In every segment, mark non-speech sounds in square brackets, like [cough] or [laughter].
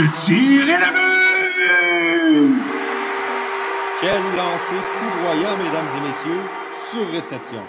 Le tir est la but! Quel lancer foudroyant, mesdames et messieurs, sur réception.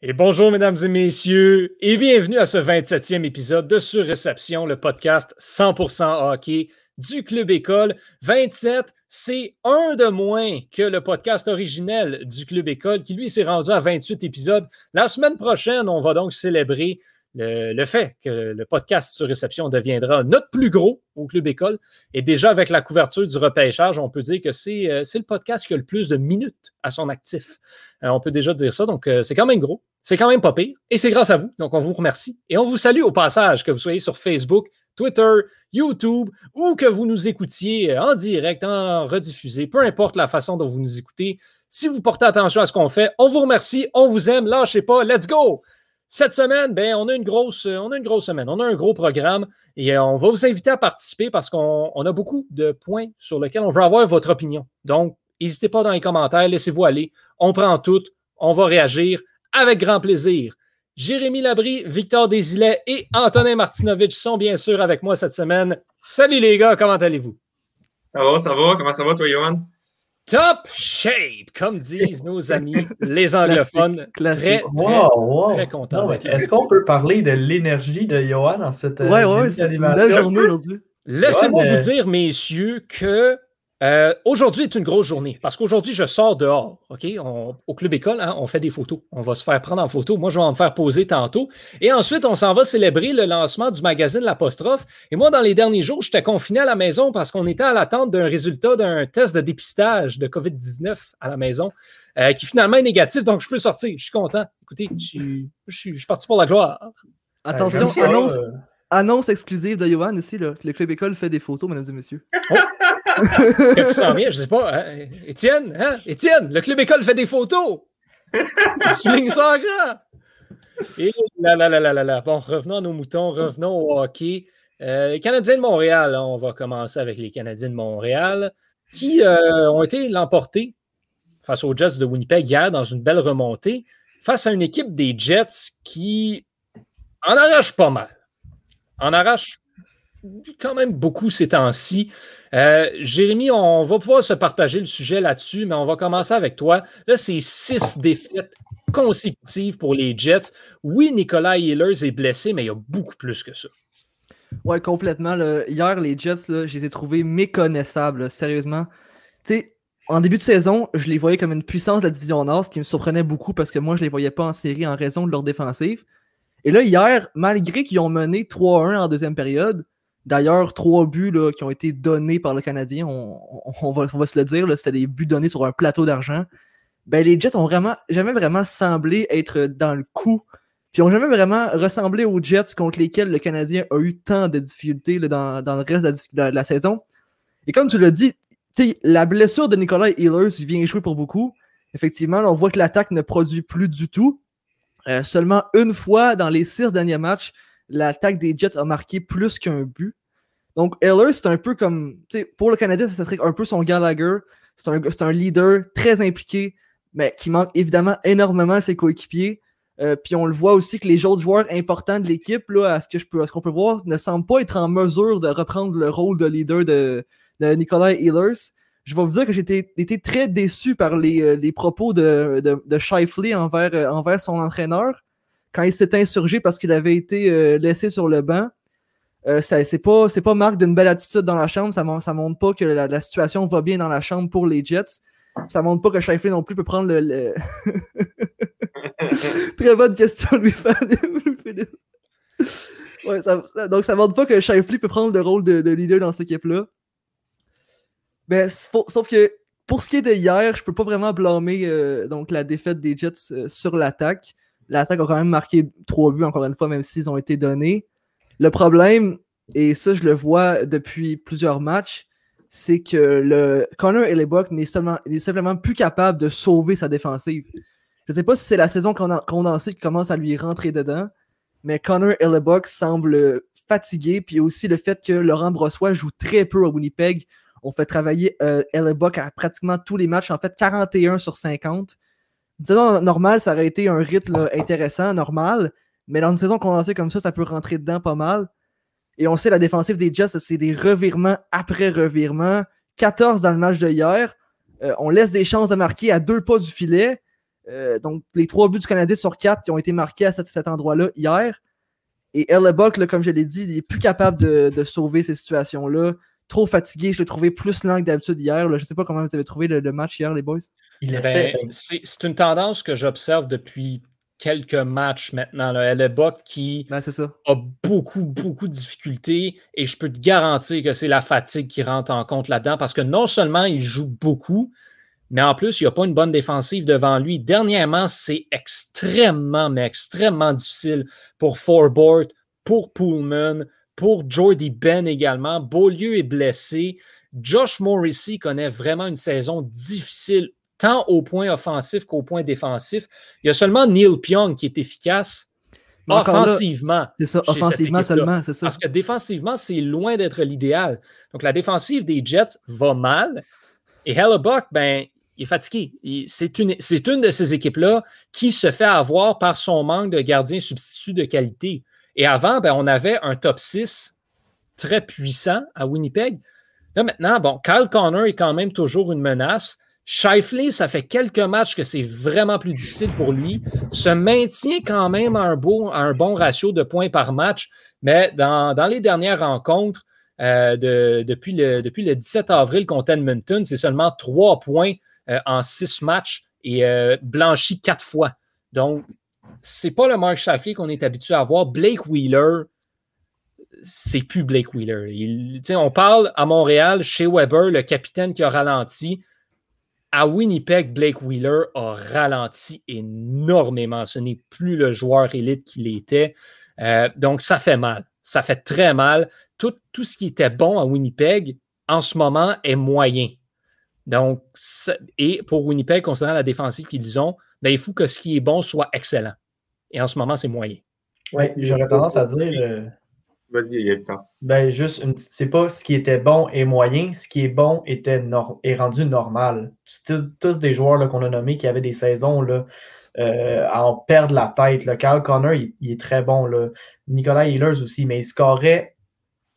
Et bonjour, mesdames et messieurs, et bienvenue à ce 27e épisode de Surréception, le podcast 100% hockey du Club École. 27, c'est un de moins que le podcast originel du Club École, qui lui s'est rendu à 28 épisodes. La semaine prochaine, on va donc célébrer le, fait que le podcast sur réception deviendra notre plus gros au Club École. Et déjà, avec la couverture du repêchage, on peut dire que c'est euh, le podcast qui a le plus de minutes à son actif. Euh, on peut déjà dire ça. Donc, euh, c'est quand même gros. C'est quand même pas pire. Et c'est grâce à vous. Donc, on vous remercie. Et on vous salue au passage, que vous soyez sur Facebook, Twitter, YouTube ou que vous nous écoutiez en direct, en rediffusé, peu importe la façon dont vous nous écoutez. Si vous portez attention à ce qu'on fait, on vous remercie, on vous aime, lâchez pas, let's go! Cette semaine, ben, on, a une grosse, on a une grosse semaine, on a un gros programme et euh, on va vous inviter à participer parce qu'on a beaucoup de points sur lesquels on veut avoir votre opinion. Donc, n'hésitez pas dans les commentaires, laissez-vous aller. On prend tout, on va réagir avec grand plaisir. Jérémy Labry, Victor Desilets et Antonin Martinovitch sont bien sûr avec moi cette semaine. Salut les gars, comment allez-vous? Ça va, ça va. Comment ça va, toi, Johan? Top shape, comme disent nos amis les anglophones. Très, très, content. Est-ce qu'on peut parler de l'énergie de Johan dans cette Ouais, ouais, c'est une belle journée aujourd'hui. Laissez-moi vous dire, messieurs, que euh, aujourd'hui est une grosse journée parce qu'aujourd'hui, je sors dehors. OK? au club école, hein, on fait des photos. On va se faire prendre en photo. Moi, je vais me faire poser tantôt. Et ensuite, on s'en va célébrer le lancement du magazine L'Apostrophe. Et moi, dans les derniers jours, j'étais confiné à la maison parce qu'on était à l'attente d'un résultat d'un test de dépistage de COVID-19 à la maison euh, qui finalement est négatif. Donc, je peux sortir. Je suis content. Écoutez, je suis, parti pour la gloire. Attention, annonce, euh, annonce exclusive de Johan ici. le club école fait des photos, mesdames et messieurs. Oh! Qu'est-ce qui s'en vient? Je sais pas. Hein? Étienne, hein? Étienne, le club école fait des photos. Swing ça grand. Et là, là, là, là, là, Bon, revenons à nos moutons, revenons au hockey. Euh, Canadiens de Montréal, hein, on va commencer avec les Canadiens de Montréal qui euh, ont été l'emporter face aux Jets de Winnipeg hier dans une belle remontée face à une équipe des Jets qui en arrache pas mal. En arrache quand même beaucoup ces temps-ci. Euh, Jérémy, on va pouvoir se partager le sujet là-dessus, mais on va commencer avec toi. Là, c'est six défaites consécutives pour les Jets. Oui, Nicolas Hillers est blessé, mais il y a beaucoup plus que ça. Ouais, complètement. Hier, les Jets, je les ai trouvés méconnaissables, sérieusement. Tu sais, en début de saison, je les voyais comme une puissance de la division Nord, ce qui me surprenait beaucoup parce que moi, je les voyais pas en série en raison de leur défensive. Et là, hier, malgré qu'ils ont mené 3-1 en deuxième période, D'ailleurs, trois buts qui ont été donnés par le Canadien, on, va, se le dire, c'était des buts donnés sur un plateau d'argent. Ben, les Jets ont vraiment jamais vraiment semblé être dans le coup. Puis ont jamais vraiment ressemblé aux Jets contre lesquels le Canadien a eu tant de difficultés dans, le reste de la, saison. Et comme tu l'as dit, la blessure de Nicolas Ehlers vient jouer pour beaucoup. Effectivement, on voit que l'attaque ne produit plus du tout. Euh, seulement une fois dans les six derniers matchs, l'attaque des Jets a marqué plus qu'un but. Donc, Eller, c'est un peu comme, pour le Canadien, ça serait un peu son Gallagher. C'est un, un, leader très impliqué, mais qui manque évidemment énormément à ses coéquipiers. Euh, puis on le voit aussi que les autres joueurs importants de l'équipe, à ce que je peux, qu'on peut voir, ne semblent pas être en mesure de reprendre le rôle de leader de, de Nicolas Ehlers. Je vais vous dire que j'ai été, très déçu par les, euh, les propos de, de, de Shifley envers, euh, envers son entraîneur quand il s'est insurgé parce qu'il avait été laissé sur le banc. Euh, c'est pas, pas marque d'une belle attitude dans la chambre. Ça, ça montre pas que la, situation va bien dans la chambre pour les Jets. Ça montre pas que Shifley non plus peut prendre le. [laughs] Très bonne question, Louis ouais, ça, Donc, ça montre pas que Shifley peut prendre le rôle de, leader dans cette équipe-là. Ben, sauf que pour ce qui est de hier, je peux pas vraiment blâmer euh, donc, la défaite des Jets euh, sur l'attaque. L'attaque a quand même marqué trois buts, encore une fois, même s'ils ont été donnés. Le problème, et ça, je le vois depuis plusieurs matchs, c'est que le Connor Hellebuck n'est simplement plus capable de sauver sa défensive. Je ne sais pas si c'est la saison condensée qui commence à lui rentrer dedans, mais Connor Hellebuck semble fatigué, puis aussi le fait que Laurent Brossois joue très peu à Winnipeg. On fait travailler euh, à pratiquement tous les matchs, en fait 41 sur 50. Une saison normale, ça aurait été un rythme intéressant, normal, mais dans une saison condensée comme ça, ça peut rentrer dedans pas mal. Et on sait, la défensive des Jets, c'est des revirements après revirements. 14 dans le match de hier. Euh, on laisse des chances de marquer à deux pas du filet. Euh, donc, les trois buts du Canadien sur quatre qui ont été marqués à cet, endroit-là hier. Et Hellebuck, comme je l'ai dit, il est plus capable de, sauver ces situations-là. Trop fatigué, je l'ai trouvé plus lent que d'habitude hier. Je ne sais pas comment vous avez trouvé le, match hier, les boys. Ben, c'est une tendance que j'observe depuis quelques matchs maintenant. Là. Qui ben, a beaucoup, beaucoup de difficultés et je peux te garantir que c'est la fatigue qui rentre en compte là-dedans parce que non seulement il joue beaucoup, mais en plus, il n'y a pas une bonne défensive devant lui. Dernièrement, c'est extrêmement, mais extrêmement difficile pour Forbort, pour Pullman, pour Jordy Ben également. Beaulieu est blessé. Josh Morrissey connaît vraiment une saison difficile, tant au point offensif qu'au point défensif. Il y a seulement Neil Pyong qui est efficace offensivement. C'est ça, offensivement seulement, c'est ça. Parce que défensivement, c'est loin d'être l'idéal. Donc, la défensive des Jets va mal. Et Hellebuck, ben, il est fatigué. C'est une, une, de ces équipes-là qui se fait avoir par son manque de gardiens substituts de qualité. Et avant, ben, on avait un top 6 très puissant à Winnipeg. Là, maintenant, bon, Kyle Connor est quand même toujours une menace. Shifley, ça fait quelques matchs que c'est vraiment plus difficile pour lui. Se maintient quand même à un, bon ratio de points par match, mais dans, les dernières rencontres, euh, depuis, le, depuis le 17 avril contre Edmonton, c'est seulement trois points euh, en six matchs et euh, blanchi quatre fois. Donc, c'est pas le Mark Shafley qu'on est habitué à voir. Blake Wheeler, c'est plus Blake Wheeler. on parle à Montréal, chez Weber, le capitaine qui a ralenti. À Winnipeg, Blake Wheeler a ralenti énormément. Ce n'est plus le joueur élite qu'il était. Euh, donc, ça fait mal. Ça fait très mal. Tout, tout ce qui était bon à Winnipeg, en ce moment, est moyen. Donc, et pour Winnipeg, considérant la défensive qu'ils ont, ben, il faut que ce qui est bon soit excellent. Et en ce moment, c'est moyen. Oui, j'aurais tendance à dire. Vas-y, il y a le temps. Ben, juste, c'est pas ce qui était bon et moyen, ce qui est bon était est rendu normal. Tous des joueurs qu'on a nommés qui avaient des saisons là, euh, à en perdre la tête. Le Kyle Connor, il, est très bon. Là. Nicolas Healers aussi, mais il scorait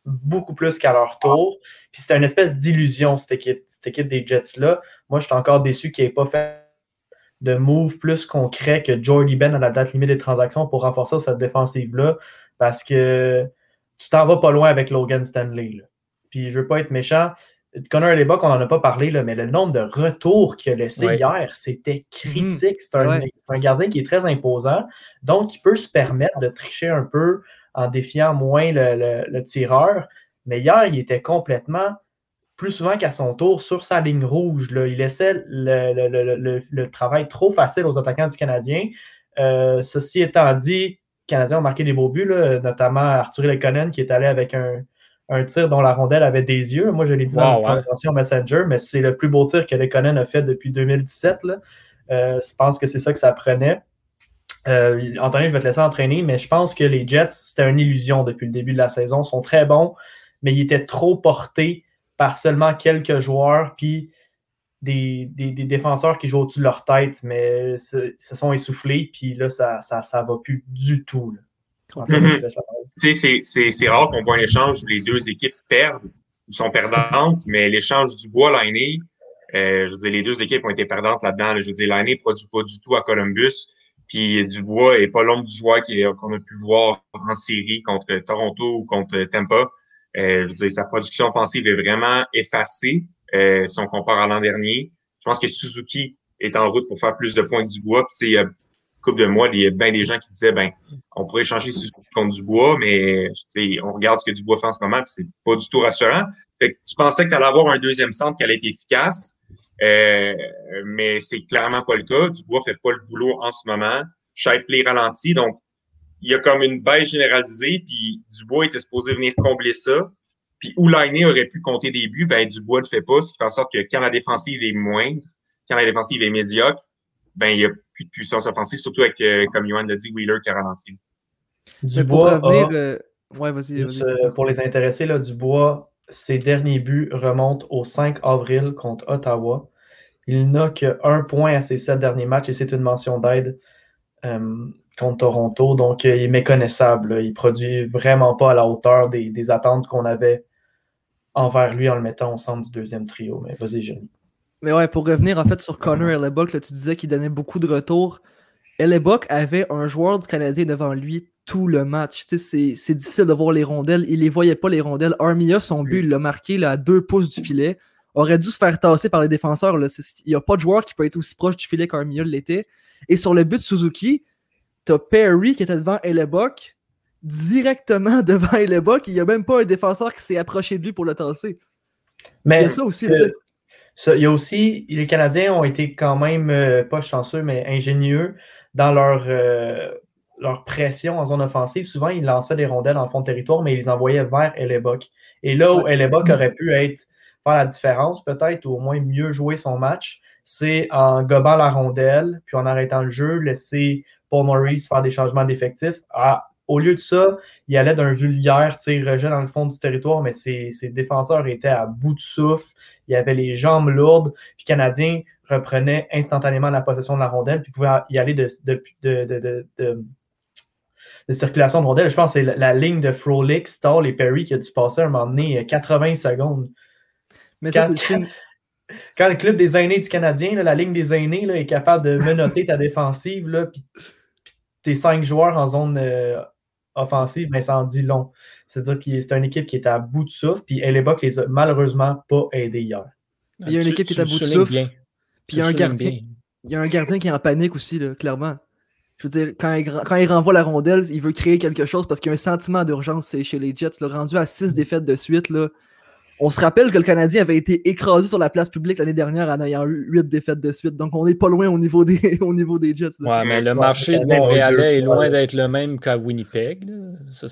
beaucoup plus qu'à leur tour. Puis c'était une espèce d'illusion, cette équipe, cette équipe des Jets-là. Moi, je suis encore déçu qu'il n'ait pas fait de move plus concret que Jordy Ben à la date limite des transactions pour renforcer cette défensive-là. Parce que tu t'en vas pas loin avec Logan Stanley. Puis je veux pas être méchant. Connor Lebock, on n'en a pas parlé, là, mais le nombre de retours qu'il a laissé hier, c'était critique. C'est un, un, gardien qui est très imposant, donc il peut se permettre de tricher un peu en défiant moins le, tireur. Mais hier, il était complètement, plus souvent qu'à son tour, sur sa ligne rouge. Là. Il laissait le, travail trop facile aux attaquants du Canadien. Euh, ceci étant dit, Canadiens ont marqué des beaux buts, notamment Arthur Lekonen qui est allé avec un, tir dont la rondelle avait des yeux. Moi, je l'ai dit dans la présentation Messenger, mais c'est le plus beau tir que Lekonen a fait depuis 2017. Euh, je pense que c'est ça que ça prenait. Euh, Anthony, je vais te laisser entraîner, mais je pense que les Jets, c'était une illusion depuis le début de la saison. Ils sont très bons, mais ils étaient trop portés par seulement quelques joueurs, puis des, défenseurs qui jouent au-dessus de leur tête, mais se, sont essoufflés, puis là, ça ne va plus du tout. C'est rare qu'on voit un échange où les deux équipes perdent ou sont perdantes, mais l'échange du bois l'année, euh, je veux dire, les deux équipes ont été perdantes là-dedans. Je veux dire, l'année ne produit pas du tout à Columbus. Puis Dubois est pas l'homme du joueur qu'on a pu voir en série contre Toronto ou contre Tampa. Euh, je veux dire, sa production offensive est vraiment effacée euh, si on compare à l'an dernier. Je pense que Suzuki est en route pour faire plus de points que Dubois. Puis, il y a couple de mois, il y a bien des gens qui disaient ben on pourrait changer Suzuki contre Dubois, mais on regarde ce que Dubois fait en ce moment, puis c'est pas du tout rassurant. Fait que tu pensais que tu allais avoir un deuxième centre qui allait être efficace. Euh, mais c'est clairement pas le cas. Dubois fait pas le boulot en ce moment. Shifley ralentit. Donc, il y a comme une baisse généralisée, puis Dubois était supposé venir combler ça. Puis où l'année aurait pu compter des buts, ben Dubois ne le fait pas, ce qui fait en sorte que quand la défensive est moindre, quand la défensive est médiocre, ben il n'y a plus de puissance offensive, surtout avec, euh, comme Johan l'a dit, Wheeler qui a ralenti. Dubois, euh, ouais, vas-y, vas pour les intéressés, là, Dubois, ses derniers buts remontent au 5 avril contre Ottawa. Il n'a qu'un point à ses sept derniers matchs et c'est une mention d'aide. euh, contre Toronto. Donc, euh, il est méconnaissable. là. Il produit vraiment pas à la hauteur des, des attentes qu'on avait envers lui en le mettant au centre du deuxième trio. Mais vas-y, Jérémy. Mais ouais, pour revenir en fait sur Connor Hellebuck, là, tu disais qu'il donnait beaucoup de retours. Hellebuck avait un joueur du Canadien devant lui tout le match. Tu sais, c'est- difficile de voir les rondelles. Il les voyait pas, les rondelles. Armia, son but, il l'a marqué là, à deux pouces du filet. Aurait dû se faire tasser par les défenseurs. là. Il n'y a pas de joueur qui peut être aussi proche du filet qu'Armia l'était. Et sur le but de Suzuki, t'as Perry qui était devant Hellebuck, directement [laughs] devant Hellebuck. Il n'y a même pas un défenseur qui s'est approché de lui pour le tasser. Il Mais y a ça aussi. euh. Ça, il y a aussi, les Canadiens ont été quand même, euh, pas chanceux, mais ingénieux dans leur, euh, leur pression en zone offensive. Souvent, ils lançaient des rondelles en fond de territoire, mais ils les envoyaient vers Hellebuck. Et là où Hellebuck aurait pu être, faire la différence peut-être, ou au moins mieux jouer son match, c'est en gobant la rondelle, puis en arrêtant le jeu, laisser Paul Maurice faire des changements d'effectifs. Ah, au lieu de ça, il allait d'un vulgaire rejet dans le fond du territoire, mais ses, ses défenseurs étaient à bout de souffle. Il avait les jambes lourdes. Puis Canadien reprenait instantanément la possession de la rondelle, puis pouvait y aller de, de, de, de, de- circulation de rondelle. Je pense que c'est la, la ligne de Frolic, Stall et Perry qui a dû passer à un moment donné euh, 80 secondes. Mais ça, quand- c'est le signe. [laughs] Quand le club des aînés du Canadien, là, la ligne des aînés là, est capable de menotter ta défensive, là, puis tes cinq joueurs en zone euh, offensive, ben, ça en dit long. C'est-à-dire que c'est une équipe qui est à bout de souffle, puis Hellebuck les a malheureusement pas aidés hier. Il y a une Tu- équipe qui est à bout de souffle. bien. Puis il y a un gardien. bien. Il y a un gardien qui est en panique aussi, là, clairement. Je veux dire, quand il, quand il renvoie la rondelle, il veut créer quelque chose parce qu'il y a un sentiment d'urgence c'est chez les Jets. Là, rendu à six défaites de suite, là, on se rappelle que le Canadien avait été écrasé sur la place publique l'année dernière en ayant eu huit défaites de suite. Donc on n'est pas loin au niveau des, [laughs] au niveau des Jets. là. Ouais, mais le marché de Montréalais est loin d'être le même qu'à Winnipeg. Ça,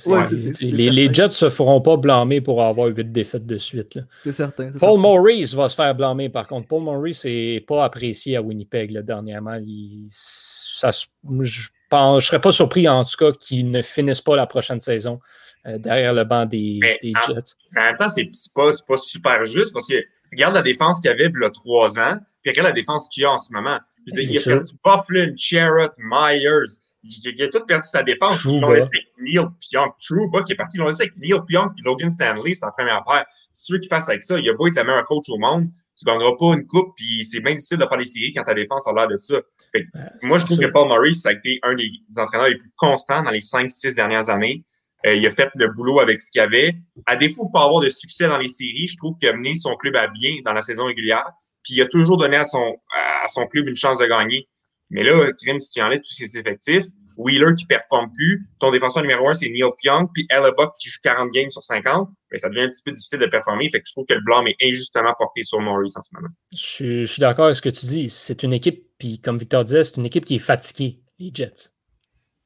les. Jets se feront pas blâmer pour avoir huit défaites de suite. C'est certain. Paul certain. Maurice va se faire blâmer, par contre. Paul Maurice n'est pas apprécié à Winnipeg là, dernièrement. Il- ça se- je ne serais pas surpris, en tout cas, qu'il ne finisse pas la prochaine saison euh, derrière le banc des, des en- Jets. En même temps, c'est pas, super juste parce que regarde la défense qu'il y avait il y a trois ans, puis regarde la défense qu'il y a en ce moment. Dire, il a sûr. perdu Bufflin, Sherrod, Myers. Il, il a tout perdu sa défense. Ils l'ont laissé avec Neil Pionk. Trouba qui est parti, ils l'ont laissé avec Neil Pionk puis Logan Stanley, c'est la première paire. Sûr qu'ils fassent avec ça. Il a beau être le meilleur coach au monde, tu gagneras pas une coupe, puis c'est bien difficile de faire les séries quand ta défense a l'air de ça. Fait moi, je trouve sûr. que Paul Maurice, ça a été un des, des entraîneurs les plus constants dans les 5-6 dernières années. Euh, il a fait le boulot avec ce qu'il avait. À défaut de pas avoir de succès dans les séries, je trouve qu'il a mené son club à bien dans la saison régulière. Puis il a toujours donné à son, à son club une chance de gagner. Mais là, Krim, si tu enlèves tous ses effectifs, Wheeler qui performe plus, ton défenseur numéro un, c'est Neil Pionk, puis Hellebuck qui joue 40 games sur 50, mais ça devient un petit peu difficile de performer. Fait que je trouve que le blâme est injustement porté sur Maurice en ce moment. Je, je suis d'accord avec ce que tu dis. C'est une équipe, puis comme Victor disait, c'est une équipe qui est fatiguée, les Jets.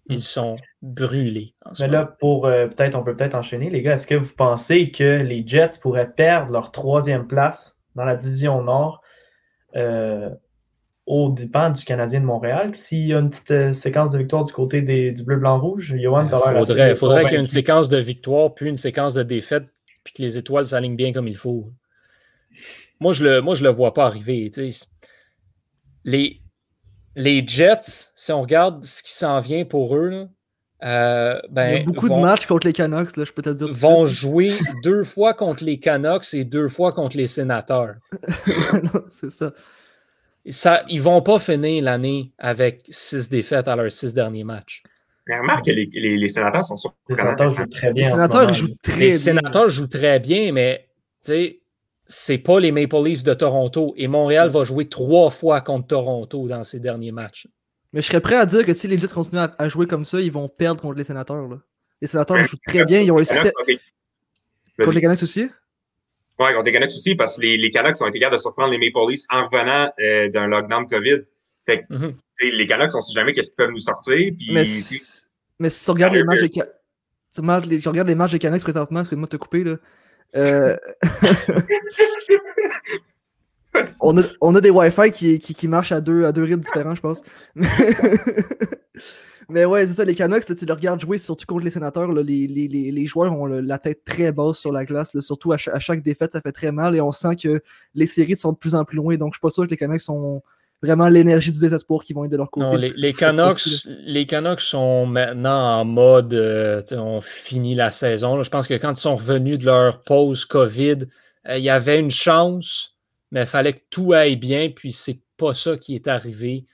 Ils sont brûlés. en ce Mais là, pour euh, peut-être, on peut peut-être enchaîner, les gars. Est-ce que vous pensez que les Jets pourraient perdre leur troisième place dans la division Nord euh, au dépend du Canadien de Montréal? S'il y a une petite euh, séquence de victoire du côté des, du bleu-blanc-rouge, Johan, Il faudrait, qu'il y ait une séquence de victoire, puis une séquence de défaite, puis que les étoiles s'alignent bien comme il faut. Moi, je le, moi, je le vois pas arriver. tu sais. Les, les Jets, si on regarde ce qui s'en vient pour eux, là, euh, ben, Il y a beaucoup vont, de matchs contre les Canucks, là, je peux te dire. vont suite. jouer [laughs] deux fois contre les Canucks et deux fois contre les Sénateurs. [laughs] C'est ça. Ça, ils vont pas finir l'année avec six défaites à leurs six derniers matchs. Mais remarque que les, les, les sénateurs sont Les surprenants. sénateurs jouent très bien. Les en ce sénateurs jouent très les bien. sénateurs jouent très bien, mais tu sais, c'est pas les Maple Leafs de Toronto. Et Montréal va jouer trois fois contre Toronto dans ses derniers matchs. Mais je serais prêt à dire que si les Jets continuent à, à jouer comme ça, ils vont perdre contre les sénateurs. là. Les sénateurs jouent très bien. Ils ont un système. Contre les Canucks aussi? Oui, contre les Canucks aussi, parce que les, les Canucks ont été capables de surprendre les Maple Leafs en revenant euh, d'un lockdown COVID. Fait que, Mhm. les Canucks, on sait jamais qu'est-ce qu'ils peuvent nous sortir. Puis, Mais, si- mais si tu regardes les matchs des Canucks présentement, excuse-moi de te couper, là. Euh, [laughs] on, a, on a des Wi-Fi qui, qui, qui marchent à deux, à deux rythmes différents, je pense. [laughs] Mais ouais, c'est ça, les Canucks, là, tu les regardes jouer, surtout contre les sénateurs, là, les, les, les, les joueurs ont le- la tête très basse sur la glace, là, surtout à chaque défaite, ça fait très mal et on sent que les séries sont de plus en plus loin, donc je suis pas sûr que les Canucks sont vraiment l'énergie du désespoir qui vont être de leur côté. Non, les, les, Canucks, les Canucks sont maintenant en mode euh, on finit la saison. Je pense que quand ils sont revenus de leur pause COVID, euh, il y avait une chance, mais il fallait que tout aille bien, puis c'est pas ça qui est arrivé.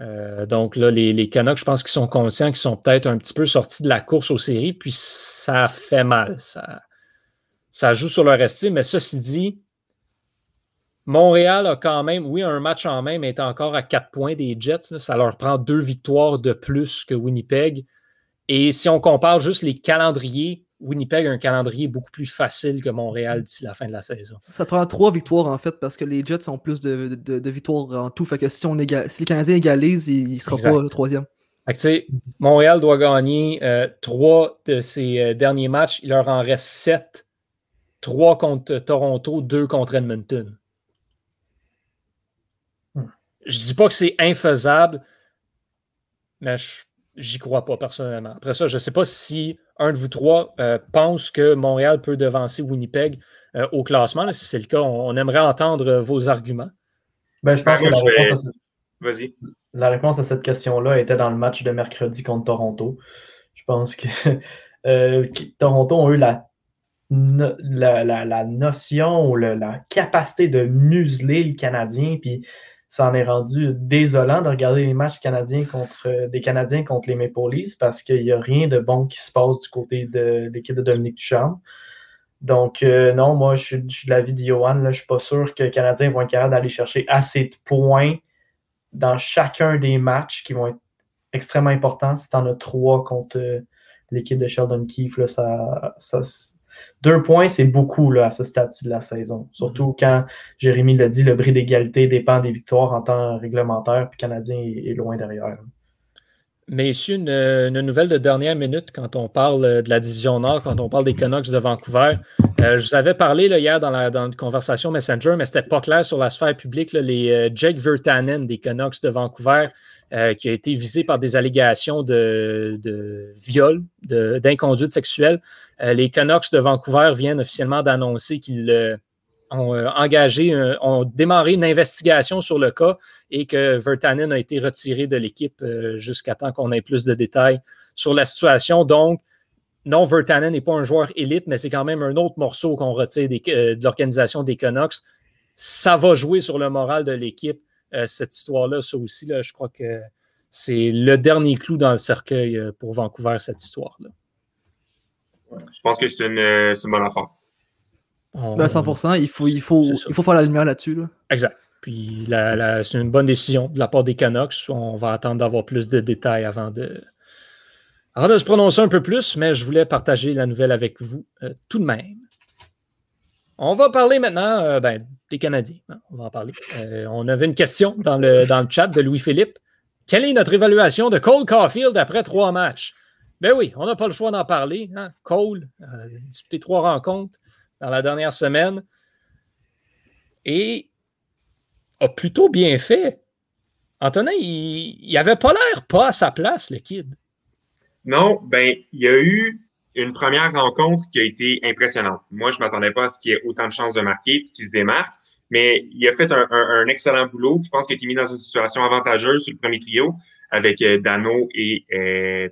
Euh, donc là, les, les Canucks, je pense qu'ils sont conscients qu'ils sont peut-être un petit peu sortis de la course aux séries, puis ça fait mal. Ça, ça joue sur leur estime, mais ceci dit, Montréal a quand même, oui, un match en main, mais est encore à quatre points des Jets. Ça leur prend deux victoires de plus que Winnipeg. Et si on compare juste les calendriers, Winnipeg a un calendrier beaucoup plus facile que Montréal d'ici la fin de la saison. Ça prend trois victoires en fait parce que les Jets ont plus de, victoires en tout. Fait que si, on si les Canadiens égalisent, il ne sera pas le troisième. Montréal doit gagner euh, trois de ses euh, derniers matchs. Il leur en reste sept. Trois contre Toronto, deux contre Edmonton. Je dis pas que c'est infaisable, mais j'y crois pas personnellement. Après ça, je ne sais pas si un de vous trois euh, pense que Montréal peut devancer Winnipeg euh, au classement. Si c'est le cas, on, aimerait entendre vos arguments. Ben, je pense que la réponse, à cette... la réponse, à cette question-là était dans le match de mercredi contre Toronto. Je pense que [laughs] euh, Toronto a eu la la, la, notion ou la capacité de museler le Canadien. Puis ça en est rendu désolant de regarder les matchs canadiens contre euh, des Canadiens contre les Maple Leafs parce qu'il n'y a rien de bon qui se passe du côté de, l'équipe de Dominique Duchamp. Donc, euh, non, moi, je suis, de l'avis de Johan. je ne suis pas sûr que les Canadiens vont être capables d'aller chercher assez de points dans chacun des matchs qui vont être extrêmement importants. Si tu en as trois contre euh, l'équipe de Sheldon Keefe, ça, ça, deux points, c'est beaucoup là, à ce stade-ci de la saison. Surtout mhm. quand Jérémy l'a dit, le bris d'égalité dépend des victoires en temps réglementaire, puis le Canadien est, loin derrière. Messieurs, une, une, nouvelle de dernière minute quand on parle de la division Nord, quand on parle des Canucks de Vancouver. Euh, je vous avais parlé là, hier dans, la, dans une conversation Messenger, mais ce n'était pas clair sur la sphère publique. les euh, Jake Vertanen des Canucks de Vancouver, euh, qui a été visé par des allégations de, de viol, d'inconduite sexuelle. Euh, les Canucks de Vancouver viennent officiellement d'annoncer qu'ils euh, ont engagé, ont démarré une investigation sur le cas et que Vertanen a été retiré de l'équipe jusqu'à temps qu'on ait plus de détails sur la situation. Donc, non, Vertanen n'est pas un joueur élite, mais c'est quand même un autre morceau qu'on retire de l'organisation des Canucks. Ça va jouer sur le moral de l'équipe cette histoire-là. Ça aussi, là, je crois que c'est le dernier clou dans le cercueil euh, pour Vancouver, cette histoire-là. je pense que c'est une, euh, une, bonne affaire. 100%, ben, il faut, il, faut, il faut faire la lumière là-dessus. Exact. Puis c'est une bonne décision de la part des Canucks. On va attendre d'avoir plus de détails avant de, avant de se prononcer un peu plus, mais je voulais partager la nouvelle avec vous tout de même. On va parler maintenant euh, ben, des Canadiens. Hein, on va en parler. Euh, on avait une question dans le, chat de Louis-Philippe. Quelle est notre évaluation de Cole Caulfield après trois matchs? Ben oui, on n'a pas le choix d'en parler. Hein. Cole a disputé trois rencontres dans la dernière semaine et a plutôt bien fait. Antonin, il n'avait pas l'air pas à sa place, le kid. Non, ben, il y a eu une première rencontre qui a été impressionnante. Moi, je m'attendais pas à ce qu'il y ait autant de chances de marquer et qu'il se démarque, mais il a fait un, excellent boulot. Je pense qu'il a été mis dans une situation avantageuse sur le premier trio avec euh, Dano et euh,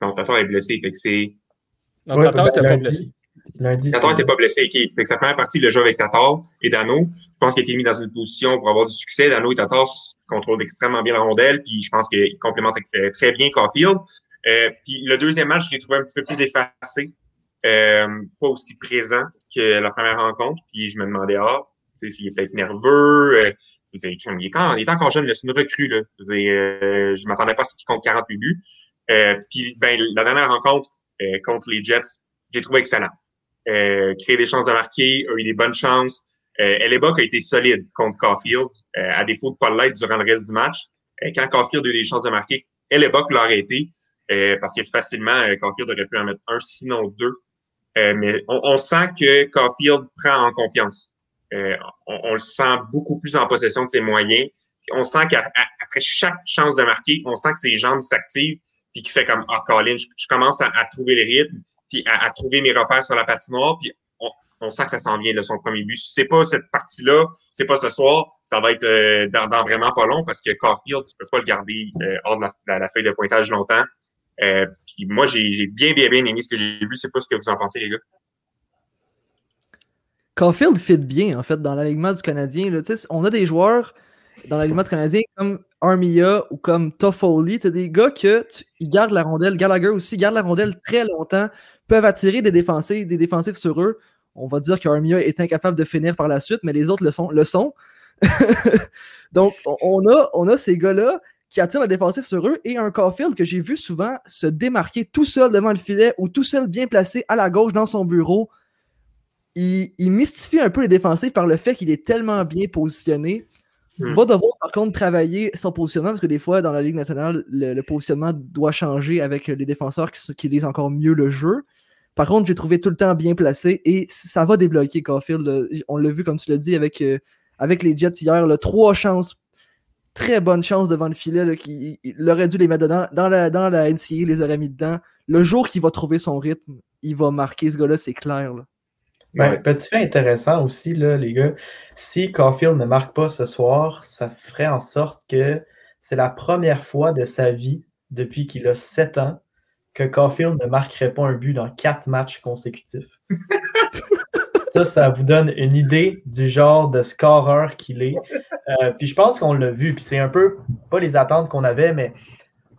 non, Tatar est blessé. Fait que c'est. Non, Tatar n'était pas blessé. Tatar n'était pas blessé. Okay. Fait que sa première partie, il a joué avec Tatar et Dano. Je pense qu'il a été mis dans une position pour avoir du succès. Dano et Tatar contrôlent extrêmement bien la rondelle, puis je pense qu'il complémente euh, très bien Caulfield. Euh, puis le deuxième match, je l'ai trouvé un petit peu plus effacé, euh, pas aussi présent que la première rencontre. Puis je me demandais, ah, tu sais, s'il est peut-être nerveux. Euh, je il, est quand, il est encore jeune, c'est une recrue. Là. Je, euh, je m'attendais pas à ce qu'il compte 48 buts. Euh, puis ben, la dernière rencontre euh, contre les Jets, j'ai trouvé excellent. Euh, créé des chances de marquer, a eu des bonnes chances. Euh, Elebok a été solide contre Caulfield, à défaut de pas l'être durant le reste du match. quand Caulfield a eu des chances de marquer, Elebok l'a arrêté. Euh, parce que facilement, euh, Caulfield aurait pu en mettre un, sinon deux. Euh, mais on, sent que Caulfield prend en confiance. On, le sent beaucoup plus en possession de ses moyens. on sent qu'après chaque chance de marquer, on sent que ses jambes s'activent, puis qu'il fait comme Ah, Colin, je, commence à, trouver le rythme, puis à, trouver mes repères sur la patinoire, puis on sent que ça s'en vient de son premier but. C'est pas cette partie-là, c'est pas ce soir, ça va être euh, dans, dans, vraiment pas long parce que Caulfield, tu peux pas le garder euh, hors de la, la, feuille de pointage longtemps. Euh, moi, j'ai bien, bien, bien aimé ce que j'ai vu. C'est pas ce que vous en pensez, les gars. Caulfield fit bien, en fait, dans l'alignement du Canadien. On a des joueurs dans l'alignement du Canadien comme Armia ou comme Toffoli. C'est des gars que ils gardent la rondelle. Gallagher aussi garde la rondelle très longtemps, peuvent attirer des défensifs, des défensifs sur eux. On va dire qu'Armia est incapable de finir par la suite, mais les autres le sont. Le sont. [laughs] Donc, on a, on a ces gars-là qui attirent le défensif sur eux et un Caulfield que j'ai vu souvent se démarquer tout seul devant le filet ou tout seul bien placé à la gauche dans son bureau. Il, mystifie un peu les défensifs par le fait qu'il est tellement bien positionné. Il hmm. va devoir par contre travailler son positionnement parce que des fois dans la Ligue nationale, le, positionnement doit changer avec les défenseurs qui, qui lisent encore mieux le jeu. Par contre, j'ai trouvé tout le temps bien placé et ça va débloquer Caulfield. On l'a vu, comme tu l'as dit, avec, euh, avec les Jets hier. trois chances, très bonnes chances devant le filet. qui, il aurait dû les mettre dedans. Dans la, dans la NCA, il les aurait mis dedans. Le jour qu'il va trouver son rythme, il va marquer ce gars-là, c'est clair. Ben, petit fait intéressant aussi, là, les gars. Si Caulfield ne marque pas ce soir, ça ferait en sorte que c'est la première fois de sa vie depuis qu'il a 7 ans que Caulfield ne marquerait pas un but dans quatre matchs consécutifs. [laughs] ça, ça vous donne une idée du genre de scoreur qu'il est. Euh, puis je pense qu'on l'a vu, puis c'est un peu pas les attentes qu'on avait, mais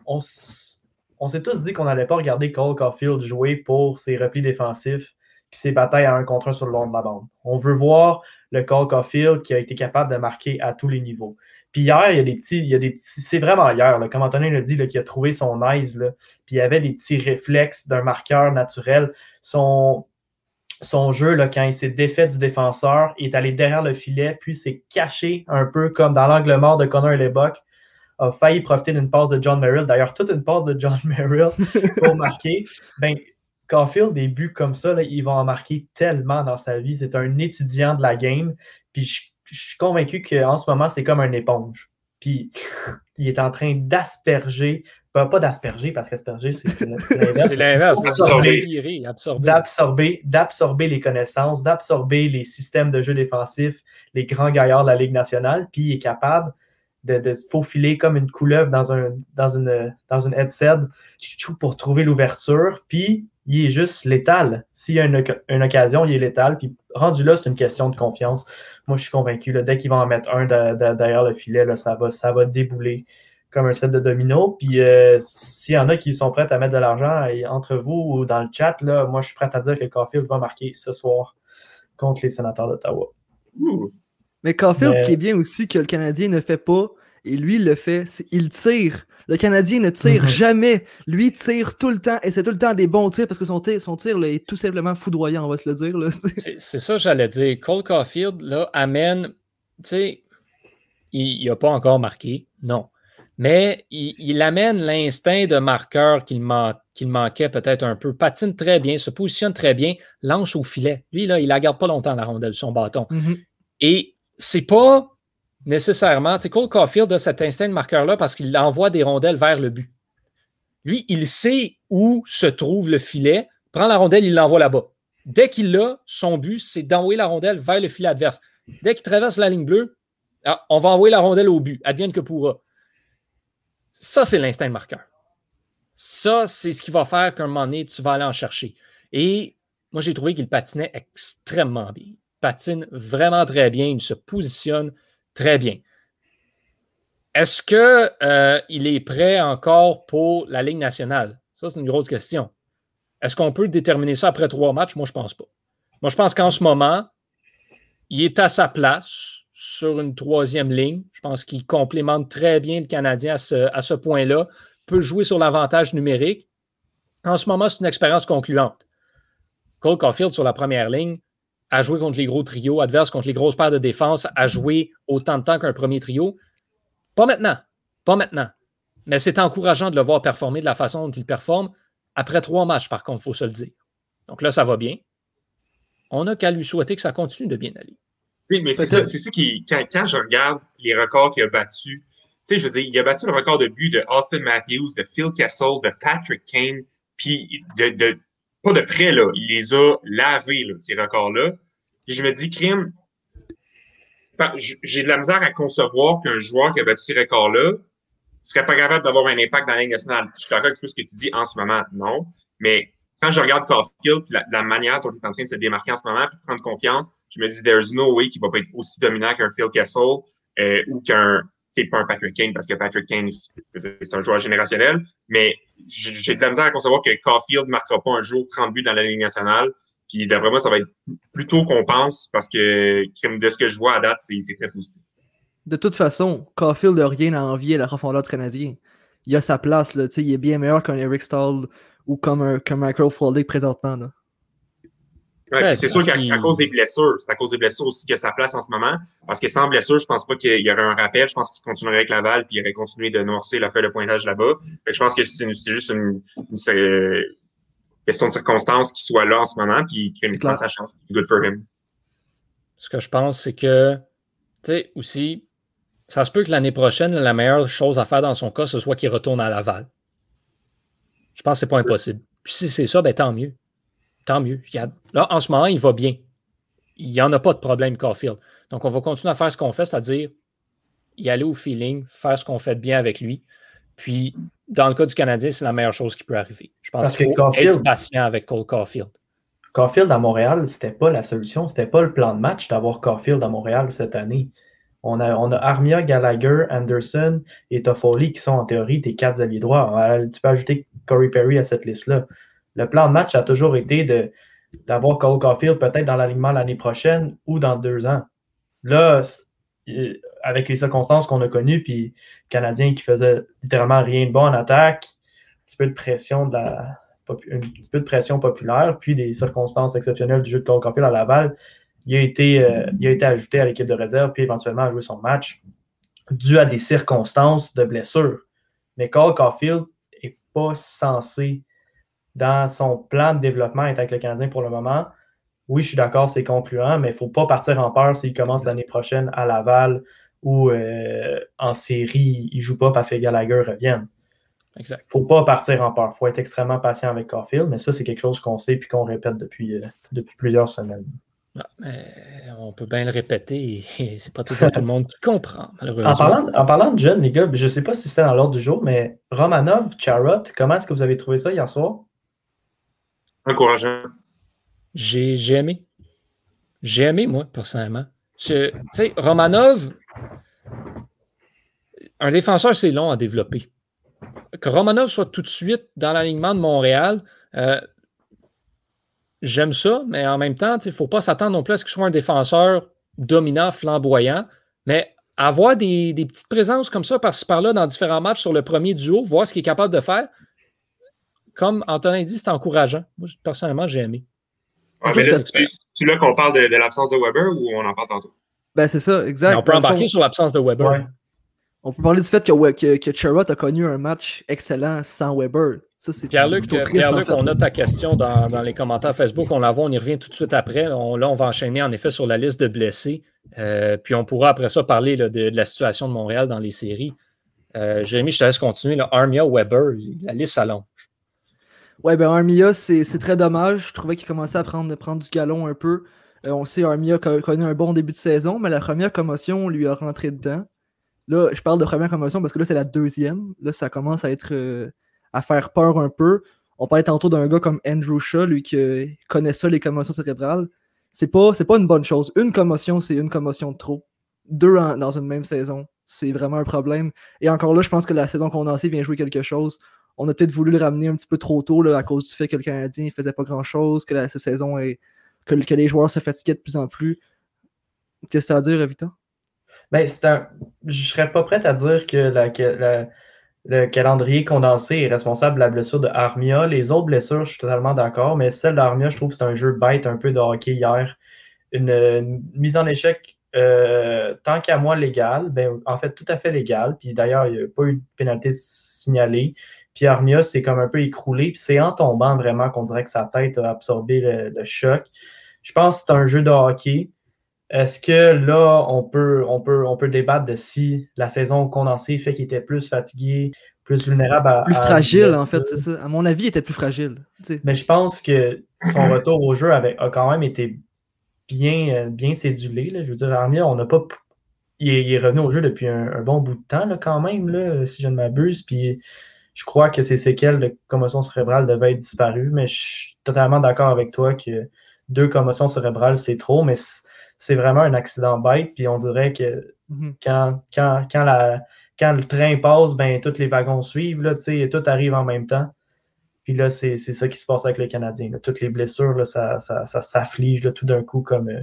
on, s'est tous dit qu'on n'allait pas regarder Cole Caulfield jouer pour ses replis défensifs puis ses batailles à un contre un sur le long de la bande. On veut voir le Cole Caulfield qui a été capable de marquer à tous les niveaux. Puis hier, il y a des petits, il y a des c'est vraiment hier, comme Antonin l'a dit, qu'il a trouvé son là, puis il y avait des petits réflexes d'un marqueur naturel. Son, son jeu, là, quand il s'est défait du défenseur, il est allé derrière le filet, puis s'est caché un peu comme dans l'angle mort de Connor Lebock, a failli profiter d'une passe de John Merrill. D'ailleurs, toute une passe de John [laughs] Merrill pour [laughs] marquer. Ben, Caulfield, des buts comme ça, là, il va en marquer tellement dans sa vie. C'est un étudiant de la game. Puis je je suis convaincu qu'en ce moment, c'est comme une éponge. Puis il est en train d'asperger, pas, d'asperger parce qu'asperger, c'est l'inverse. c'est l'inverse, [laughs] d'absorber, d'absorber les connaissances, d'absorber les systèmes de jeu défensifs, les grands gaillards de la Ligue nationale, puis il est capable de, de se faufiler comme une couleuvre dans, un, dans, une, dans une headset pour trouver l'ouverture. Puis il est juste létal. S'il y a une, une, occasion, il est létal. Puis rendu là, c'est une question de confiance. Moi, je suis convaincu. Là, dès qu'il va en mettre un derrière le filet, là, ça, va, ça va débouler comme un set de domino. Puis euh, s'il y en a qui sont prêts à mettre de l'argent entre vous ou dans le chat, là, moi, je suis prêt à dire que Caulfield va marquer ce soir contre les sénateurs d'Ottawa. Mais Caulfield, ce qui est bien aussi que le Canadien ne fait pas, et lui, il le fait, il tire. Le Canadien ne tire mhm. jamais. Lui tire tout le temps et c'est tout le temps des bons tirs parce que son tir, son tir est tout simplement foudroyant, on va se le dire. [laughs] C'est ça, j'allais dire. Cole Caulfield là, amène, tu sais, il n'a pas encore marqué, non. Mais il, amène l'instinct de marqueur qu'il manquait peut-être un peu. Patine très bien, se positionne très bien, lance au filet. Lui, là, il la garde pas longtemps, la rondelle, son bâton. Mhm. Et c'est pas nécessairement. Tu Cole Caulfield a cet instinct de marqueur-là parce qu'il envoie des rondelles vers le but. Lui, il sait où se trouve le filet, prend la rondelle, il l'envoie là-bas. Dès qu'il l'a, son but, c'est d'envoyer la rondelle vers le filet adverse. Dès qu'il traverse la ligne bleue, ah, on va envoyer la rondelle au but, advienne que pourra. Ça, c'est l'instinct marqueur. Ça, c'est ce qui va faire qu'un moment donné, tu vas aller en chercher. Et moi, j'ai trouvé qu'il patinait extrêmement bien. Il patine vraiment très bien, il se positionne Très bien. Est-ce qu'il euh, est prêt encore pour la Ligue nationale? Ça, c'est une grosse question. Est-ce qu'on peut déterminer ça après trois matchs? Moi, je ne pense pas. Moi, je pense qu'en ce moment, il est à sa place sur une troisième ligne. Je pense qu'il complémente très bien le Canadien à ce, point-là, peut jouer sur l'avantage numérique. En ce moment, c'est une expérience concluante. Cole Caulfield sur la première ligne, à jouer contre les gros trios adverses, contre les grosses paires de défense, à jouer autant de temps qu'un premier trio. Pas maintenant. Pas maintenant. Mais c'est encourageant de le voir performer de la façon dont il performe. Après trois matchs, par contre, il faut se le dire. Donc là, ça va bien. On n'a qu'à lui souhaiter que ça continue de bien aller. Oui, mais c'est ça, ça, qui, quand, je regarde les records qu'il a battus, tu sais, je veux dire, il a battu le record de but de Austin Matthews, de Phil Kessel, de Patrick Kane, puis de, de pas de près, là. Il les a lavés, là, ces records-là. Puis je me dis, crime, j'ai de la misère à concevoir qu'un joueur qui a battu ce record-là serait pas capable d'avoir un impact dans la Ligue nationale. Je suis d'accord avec tout ce que tu dis en ce moment, non. Mais quand je regarde Caulfield, la, la, manière dont il est en train de se démarquer en ce moment, puis de prendre confiance, je me dis, there's no way qu'il va pas être aussi dominant qu'un Phil Kessel euh, ou qu'un, sais, pas un Patrick Kane, parce que Patrick Kane, c'est un joueur générationnel, mais j'ai de la misère à concevoir que Caulfield ne marquera pas un jour 30 buts dans la Ligue nationale. Puis d'après moi, ça va être plus tôt qu'on pense, parce que de ce que je vois à date, c'est très positif. De toute façon, Caulfield n'a rien à envier à la profondeur du Canadien. Il a sa place, là, il est bien meilleur qu'un Eric Stahl ou comme un, comme Michael Flawley présentement. Là. Ouais, c'est sûr qu'à cause des blessures, c'est à cause des blessures aussi que sa place en ce moment. Parce que sans blessure, je pense pas qu'il y aurait un rappel. Je pense qu'il continuerait avec Laval puis il aurait continué de noircer la feuille de pointage là-bas. Je pense que c'est juste une, question de circonstance qu'il soit là en ce moment puis qu'il prend sa chance. Good for him. Ce que je pense, c'est que, tu sais, aussi, ça se peut que l'année prochaine, la meilleure chose à faire dans son cas, ce soit qu'il retourne à Laval. Je pense que ce n'est pas impossible. Puis si c'est ça, ben tant mieux. Tant mieux. Là, en ce moment, il va bien. Il n'y en a pas de problème, Caulfield. Donc, on va continuer à faire ce qu'on fait, c'est-à-dire y aller au feeling, faire ce qu'on fait bien avec lui. Puis, dans le cas du Canadien, c'est la meilleure chose qui peut arriver. Je pense qu'il faut être patient avec Cole Caulfield. Caulfield à Montréal, c'était pas la solution, c'était pas le plan de match d'avoir Caulfield à Montréal cette année. On a, on a Armia, Gallagher, Anderson et Toffoli qui sont en théorie tes quatre alliés droits. Tu peux ajouter Corey Perry à cette liste-là. Le plan de match a toujours été d'avoir Cole Caulfield peut-être dans l'alignement l'année prochaine ou dans deux ans. Là, avec les circonstances qu'on a connues, puis Canadien qui faisait littéralement rien de bon en attaque, un petit peu de pression populaire, puis des circonstances exceptionnelles du jeu de Cole Caulfield à Laval, il a été, euh, il a été ajouté à l'équipe de réserve, puis éventuellement à jouer son match dû à des circonstances de blessure. Mais Cole Caulfield pas censé, dans son plan de développement, être avec le Canadien pour le moment. Oui, je suis d'accord, c'est concluant, mais il ne faut pas partir en peur s'il commence l'année prochaine à Laval ou euh, en série, il ne joue pas parce que Gallagher revienne. Exact. Il ne faut pas partir en peur. Il faut être extrêmement patient avec Caulfield, mais ça, c'est quelque chose qu'on sait et qu'on répète depuis, euh, depuis plusieurs semaines. Ah, on peut bien le répéter [laughs] et c'est pas toujours tout le monde qui comprend, malheureusement. En parlant, en parlant de jeunes, les gars, je ne sais pas si c'était dans l'ordre du jour, mais Romanov, Charrot, comment est-ce que vous avez trouvé ça hier soir? Encourageant. J'ai aimé. J'ai aimé, moi, personnellement. Tu sais, Romanov, un défenseur, c'est long à développer. Que Romanov soit tout de suite dans l'alignement de Montréal, euh, j'aime ça, mais en même temps, il ne faut pas s'attendre non plus à ce qu'il soit un défenseur dominant, flamboyant, mais avoir des, petites présences comme ça par-ci par-là dans différents matchs sur le premier duo, voir ce qu'il est capable de faire, comme Antonin dit, c'est encourageant. Moi, personnellement, j'ai aimé. tu, là qu'on parle de, l'absence de Weber ou on en parle tantôt? Ben, c'est ça, exact. on peut embarquer sur l'absence de Weber. On peut parler du fait que, que, que a connu un match excellent sans Weber. Pierre-Luc, Pierre on a ta question dans, les commentaires Facebook. On la voit, on y revient tout de suite après. là, on va enchaîner en effet sur la liste de blessés. Euh, puis on pourra après ça parler de, la situation de Montréal dans les séries. Euh, Jérémy, je te laisse continuer. Armia Weber, la liste s'allonge. Ouais, ben Armia, c'est très dommage. Je trouvais qu'il commençait à prendre, prendre du galon un peu. Euh, on sait Armia a connu un bon début de saison, mais la première commotion lui a rentré dedans. Là, je parle de première commotion parce que là, c'est la deuxième. Là, ça commence à être à faire peur un peu. On parlait tantôt d'un gars comme Andrew Shaw, lui qui connaît ça, les commotions cérébrales. C'est pas, pas une bonne chose. Une commotion, c'est une commotion de trop. Deux dans une même saison, c'est vraiment un problème. Et encore là, je pense que la saison a vient jouer quelque chose. On a peut-être voulu le ramener un petit peu trop tôt là, à cause du fait que le Canadien ne faisait pas grand-chose, que la saison est. Que, que, les joueurs se fatiguaient de plus en plus. Qu'est-ce que as à dire, Victor? Ben, c'est un... Je serais pas prêt à dire que la, la le calendrier condensé est responsable de la blessure de Armia. Les autres blessures, je suis totalement d'accord, mais celle d'Armia, je trouve que c'est un jeu bête un peu de hockey hier. Une, mise en échec, euh, tant qu'à moi, légale, ben, en fait, tout à fait légale. Puis d'ailleurs, il n'y a pas eu de pénalité signalée. Puis Armia, c'est comme un peu écroulé. Puis c'est en tombant vraiment qu'on dirait que sa tête a absorbé le choc. Je pense que c'est un jeu de hockey. Est-ce que là, on peut, on, peut, on peut débattre de si la saison condensée fait qu'il était plus fatigué, plus vulnérable à. Plus fragile, en fait, c'est ça. À mon avis, il était plus fragile. Mais je pense que son [clears throat] retour au jeu avait, a quand même été bien, bien cédulé. Là. Je veux dire, Armia, on n'a pas. Il est, il est, revenu au jeu depuis un, un bon bout de temps, là, quand même, là, si je ne m'abuse. Puis je crois que ces séquelles de commotion cérébrale devaient être disparues, mais je suis totalement d'accord avec toi que deux commotions cérébrales, c'est trop, mais c'est vraiment un accident bête. Puis on dirait que mm -hmm. quand, quand, quand, la, quand le train passe, ben, tous les wagons suivent, là, tout arrive en même temps. Puis là, c'est ça qui se passe avec le Canadien. Là. Toutes les blessures, là, ça, ça, ça s'afflige tout d'un coup comme. Euh,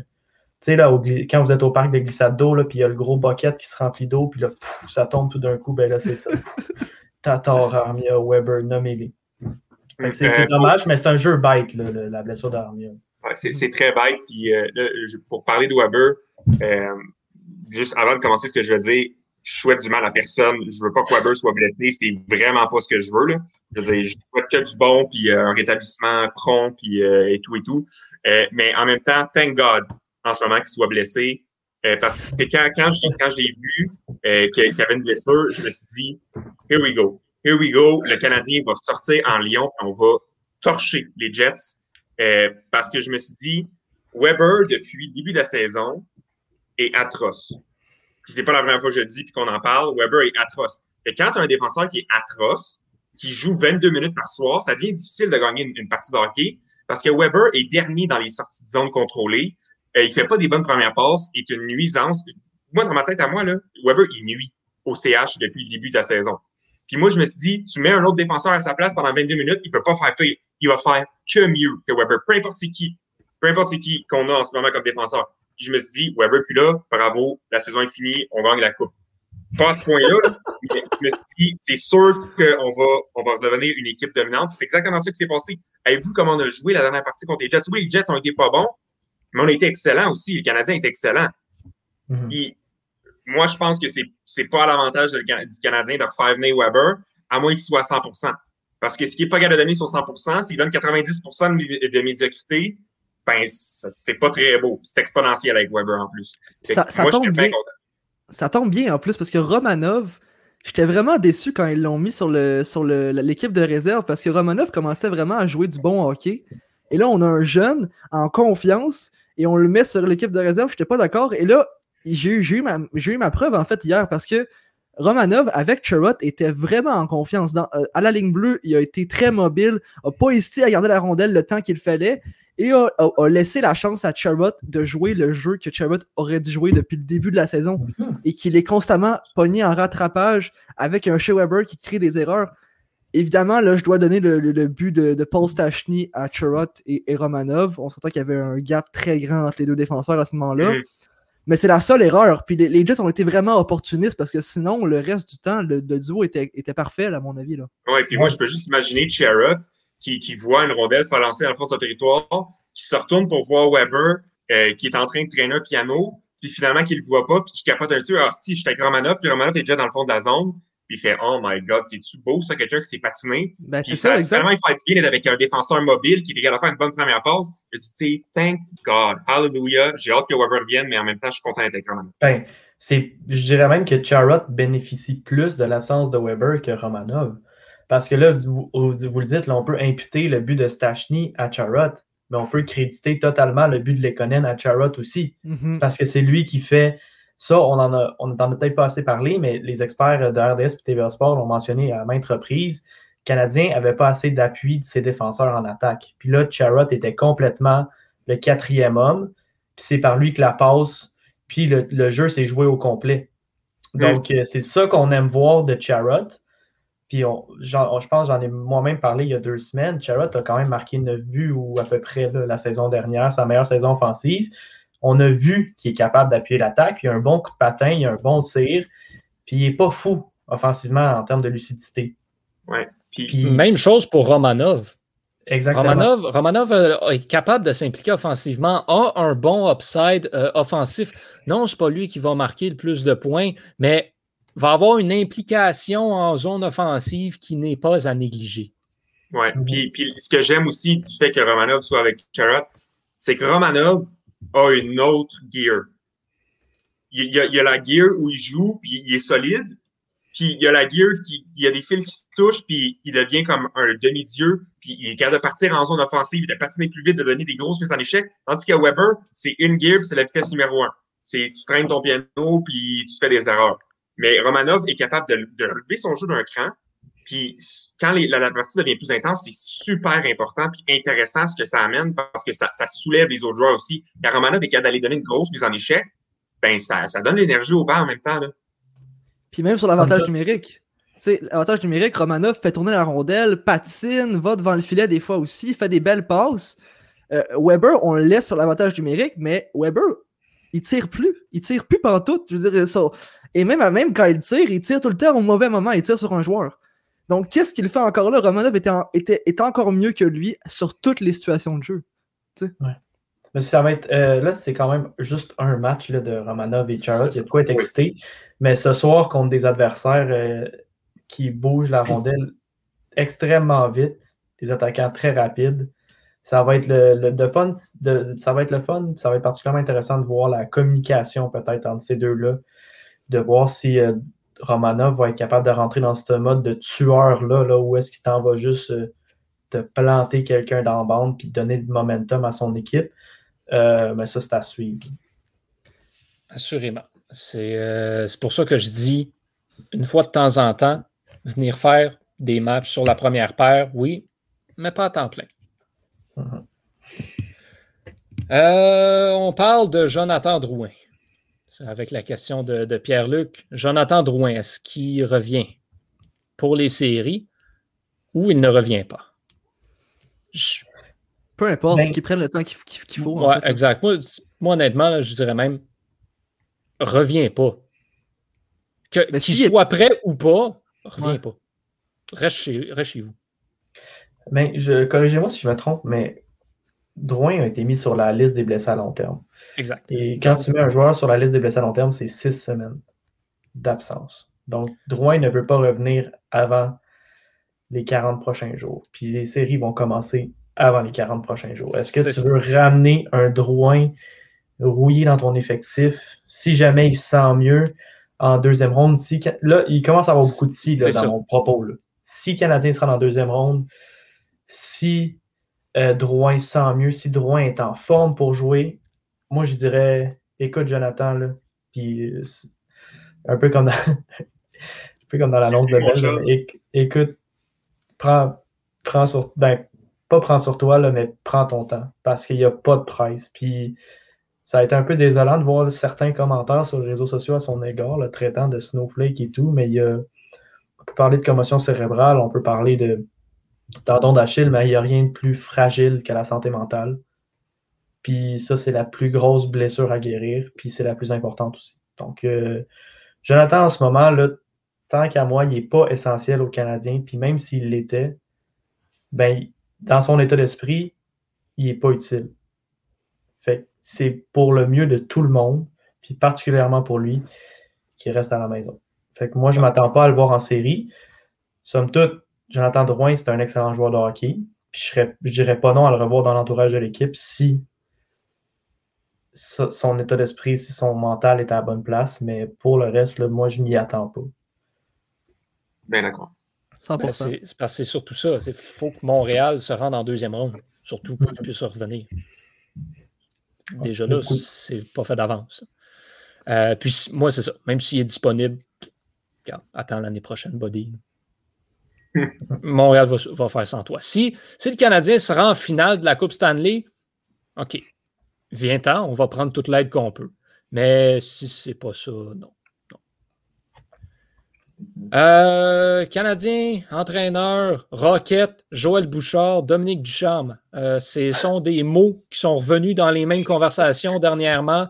tu sais, là, au, quand vous êtes au parc de glissade d'eau, puis il y a le gros bucket qui se remplit d'eau, puis là, pouf, ça tombe tout d'un coup, ben là, c'est ça. [laughs] Tatar, Armia, Weber, nommez-les. C'est euh, dommage, mais c'est un jeu bête, là, la blessure d'Armia. Ouais, c'est très bête. Puis euh, là, pour parler de Weber, euh, juste avant de commencer ce que je veux dire, je souhaite du mal à personne. Je veux pas que Weber soit blessé. C'est vraiment pas ce que je veux. Là. Je veux dire, je souhaite que du bon, puis euh, un rétablissement prompt, puis euh, et tout et tout. Euh, mais en même temps, thank God en ce moment qu'il soit blessé. parce que quand, quand je, quand je l'ai vu qu'il y avait une blessure, je me suis dit, here we go. Here we go. Le Canadien va sortir en Lyon, on va torcher les Jets. Parce que je me suis dit, Weber, depuis le début de la saison, est atroce puis c'est pas la première fois que je le dis puis qu'on en parle, Weber est atroce. Et quand tu as un défenseur qui est atroce, qui joue 22 minutes par soir, ça devient difficile de gagner une, une partie de hockey parce que Weber est dernier dans les sorties de zone contrôlées. Euh, il fait pas des bonnes premières passes, il est une nuisance. Moi, dans ma tête à moi, là, Weber, il nuit au CH depuis le début de la saison. Puis moi, je me suis dit, tu mets un autre défenseur à sa place pendant 22 minutes, il peut pas faire pire. Il va faire que mieux que Weber. Peu importe qui, peu importe qui qu'on a en ce moment comme défenseur. Puis je me suis dit, Weber, puis là, bravo, la saison est finie, on gagne la coupe. Pas à ce point-là, mais je me suis dit, c'est sûr qu'on va, on va devenir une équipe dominante. C'est exactement ça qui s'est passé. Avez-vous comment on a joué la dernière partie contre les Jets? Oui, les Jets ont été pas bons, mais on a été excellents aussi. Le Canadien est excellent. Mm -hmm. Puis, moi, je pense que c'est, c'est pas à l'avantage du Canadien de refaire venir Weber, à moins qu'il soit à 100% Parce que ce qui est pas capable de donner sur 100% s'il donne 90 de, de médiocrité, ben, c'est pas très beau. C'est exponentiel avec Weber en plus. Ça, ça tombe bien. Ça tombe bien en plus parce que Romanov, j'étais vraiment déçu quand ils l'ont mis sur le sur l'équipe de réserve parce que Romanov commençait vraiment à jouer du bon hockey. Et là, on a un jeune en confiance et on le met sur l'équipe de réserve. J'étais pas d'accord. Et là, j'ai eu, ma, eu ma preuve en fait hier parce que Romanov, avec Charrot, était vraiment en confiance. Dans, euh, à la ligne bleue, il a été très mobile, a pas hésité à garder la rondelle le temps qu'il fallait et a, laissé la chance à Charrot de jouer le jeu que Charrot aurait dû jouer depuis le début de la saison et qu'il est constamment pogné en rattrapage avec un Shea Weber qui crée des erreurs. Évidemment, là, je dois donner le, but de, Paul Stachny à Charrot et, Romanov. On s'entend qu'il y avait un gap très grand entre les deux défenseurs à ce moment-là. Mhm. Mais c'est la seule erreur. Puis les, les, Jets ont été vraiment opportunistes parce que sinon, le reste du temps, le, le duo était, était, parfait, à mon avis. Oui, puis moi, je peux juste imaginer Charrot qui, qui, voit une rondelle se lancer dans le fond de son territoire, qui se retourne pour voir Weber euh, qui est en train de traîner un piano, puis finalement qu'il le voit pas, puis qui capote un petit Alors si, je suis avec Romanov, puis Romanov est déjà dans le fond de la zone, puis il fait Oh my God, c'est-tu beau ça, quelqu'un qui s'est patiné? Ben, puis ça, ça vraiment, il d'être avec un défenseur mobile qui est capable de faire une bonne première passe. Je dis, tu sais, thank God, hallelujah, j'ai hâte que Weber revienne, mais en même temps, je suis content d'être avec Romanov. Ben, c'est, je dirais même que Charrot bénéficie plus de l'absence de Weber que Romanov. Parce que là, vous, vous le dites, là, on peut imputer le but de Stachny à Charrot, mais on peut créditer totalement le but de Lekonen à Charrot aussi. Mm -hmm. Parce que c'est lui qui fait ça. On en a, on en a peut-être pas assez parlé, mais les experts de RDS et TVA Sport l'ont mentionné à maintes reprises. Le Canadien n'avait pas assez d'appui de ses défenseurs en attaque. Puis là, Charrot était complètement le quatrième homme. Puis c'est par lui que la passe, puis le, le jeu s'est joué au complet. Donc, mm. c'est ça qu'on aime voir de Charrot. Puis on, je pense j'en ai moi-même parlé il y a deux semaines. Charrot a quand même marqué 9 buts ou à peu près là, la saison dernière, sa meilleure saison offensive. On a vu qu'il est capable d'appuyer l'attaque. Il a un bon coup de patin, il a un bon tir. Puis il n'est pas fou offensivement en termes de lucidité. Ouais. Puis, puis, même chose pour Romanov. Exactement. Romanov, Romanov euh, est capable de s'impliquer offensivement, a un bon upside euh, offensif. Non, c'est pas lui qui va marquer le plus de points, mais va avoir une implication en zone offensive qui n'est pas à négliger. Oui, puis, puis ce que j'aime aussi du fait que Romanov soit avec Charrot, c'est que Romanov a une autre gear. Il y, a, la gear où il joue, puis il est solide, puis il y a la gear, qui, il y a des fils qui se touchent, puis il devient comme un demi-dieu, puis il est capable de partir en zone offensive, de patiner plus vite, de donner des grosses mises en échec. Tandis que Weber, c'est une gear, puis c'est la vitesse numéro un. C'est tu traînes ton piano, puis tu fais des erreurs. Mais Romanov est capable de, de relever son jeu d'un cran, puis quand les, la, la, partie devient plus intense, c'est super important puis intéressant ce que ça amène parce que ça, ça soulève les autres joueurs aussi. Quand Romanov est capable d'aller donner une grosse mise en échec, ben ça, ça donne l'énergie au banc en même temps. Là. Puis même sur l'avantage numérique. L'avantage numérique, Romanov fait tourner la rondelle, patine, va devant le filet des fois aussi, fait des belles passes. Euh, Weber, on le laisse sur l'avantage numérique, mais Weber, il tire plus. Il tire plus partout. Je veux dire, ça. Et même, même quand il tire, il tire tout le temps au mauvais moment. Il tire sur un joueur. Donc, qu'est-ce qu'il fait encore là? Romanov était, en, était, était, encore mieux que lui sur toutes les situations de jeu. Ouais. Mais ça va être. Euh, là, c'est quand même juste un match là, de Romanov et Charles. Il y a de quoi être excité. Mais ce soir, contre des adversaires euh, qui bougent la rondelle extrêmement vite, des attaquants très rapides, ça va être le, le de fun. De, ça va être le fun. Ça va être particulièrement intéressant de voir la communication peut-être entre ces deux-là. De voir si euh, Romanov va être capable de rentrer dans ce mode de tueur-là, là, où est-ce qu'il t'en va juste euh, te planter quelqu'un dans la bande puis donner du momentum à son équipe. Euh, mais ça, c'est à suivre. Assurément. C'est euh, pour ça que je dis, une fois de temps en temps, venir faire des matchs sur la première paire, oui, mais pas à temps plein. Euh, on parle de Jonathan Drouin. Avec la question de, de Pierre-Luc. Jonathan Drouin, est-ce qu'il revient pour les séries ou il ne revient pas? Je... Peu importe, ben, qu'il prenne le temps qu'il qu faut. Ouais, en fait. exact. Moi, moi honnêtement, là, je dirais même reviens pas. Qu'il qu si soit est... prêt ou pas, reviens ouais. pas. Reste chez, reste chez vous. Mais je, corrigez-moi si je me trompe, mais Drouin a été mis sur la liste des blessés à long terme. Exact. Et quand tu mets un joueur sur la liste des blessés à long terme, c'est six semaines d'absence. Donc, Drouin ne veut pas revenir avant les 40 prochains jours. Puis les séries vont commencer avant les 40 prochains jours. Est-ce que tu ça. veux ramener un Drouin rouillé dans ton effectif si jamais il se sent mieux en deuxième ronde? Si, là, il commence à avoir beaucoup de si là, dans ça. mon propos. Là. Si Canadien sera dans deuxième ronde, si euh, Drouin se sent mieux, si Drouin est en forme pour jouer, moi, je dirais, écoute, Jonathan, là, puis un peu comme dans, [laughs] un peu comme dans l'annonce de Belle, écoute, prends, prends sur, ben, pas prends sur toi, là, mais prends ton temps, parce qu'il n'y a pas de presse. Puis ça a été un peu désolant de voir certains commentaires sur les réseaux sociaux à son égard, le traitant de Snowflake et tout, mais il y a, on peut parler de commotion cérébrale, on peut parler de tendon d'Achille, mais il n'y a rien de plus fragile que la santé mentale. Puis ça, c'est la plus grosse blessure à guérir, puis c'est la plus importante aussi. Donc, euh, Jonathan, en ce moment, là, tant qu'à moi, il n'est pas essentiel aux Canadiens, puis même s'il l'était, ben, dans son état d'esprit, il n'est pas utile. Fait c'est pour le mieux de tout le monde, puis particulièrement pour lui, qui reste à la maison. Fait que moi, je ne m'attends pas à le voir en série. Somme toute, Jonathan Drouin, c'est un excellent joueur de hockey. Puis je ne dirais pas non à le revoir dans l'entourage de l'équipe si son état d'esprit, si son mental est à la bonne place, mais pour le reste, là, moi, je m'y attends pas. Bien d'accord. Ben, c'est parce que c'est surtout ça. Il faut que Montréal se rende en deuxième ronde, surtout pour qu'il puisse revenir. Déjà là, c'est pas fait d'avance. Euh, puis moi, c'est ça. Même s'il est disponible, regarde, attends l'année prochaine, Body. [laughs] Montréal va, va, faire sans toi. Si, si le Canadien se rend en finale de la Coupe Stanley, OK, viens-t'en, on va prendre toute l'aide qu'on peut. Mais si c'est pas ça, non. Euh, Canadien, entraîneur, Rocket, Joël Bouchard, Dominique Ducharme. Euh, ce sont des mots qui sont revenus dans les mêmes conversations dernièrement.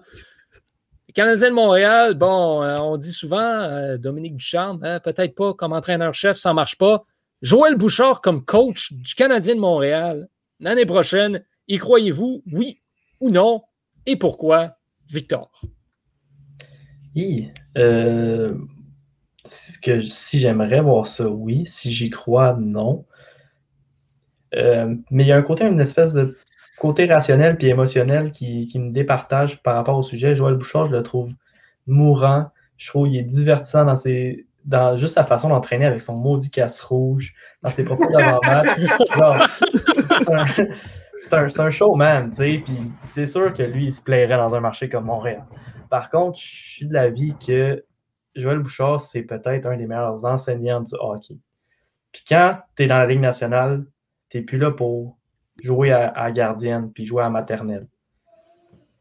Canadien de Montréal, bon, euh, on dit souvent Dominique Ducharme, peut-être pas comme entraîneur-chef, ça ne marche pas. Joël Bouchard comme coach du Canadien de Montréal, l'année prochaine, y croyez-vous, oui ou non, et pourquoi, Victor? Oui, euh, que, si j'aimerais voir ça, oui. Si j'y crois, non. Euh, mais il y a un côté, une espèce de côté rationnel puis émotionnel qui, qui, me départage par rapport au sujet. Joël Bouchard, je le trouve mourant. Je trouve qu'il est divertissant dans ses, dans juste sa façon d'entraîner avec son maudit casse rouge, dans ses propos d'avant-match. [laughs] c'est un, un, showman, tu sais, puis c'est sûr que lui, il se plairait dans un marché comme Montréal. Par contre, je suis de l'avis que Joël Bouchard, c'est peut-être un des meilleurs enseignants du hockey. Puis quand tu es dans la Ligue nationale, tu plus là pour jouer à, gardienne puis jouer à maternelle.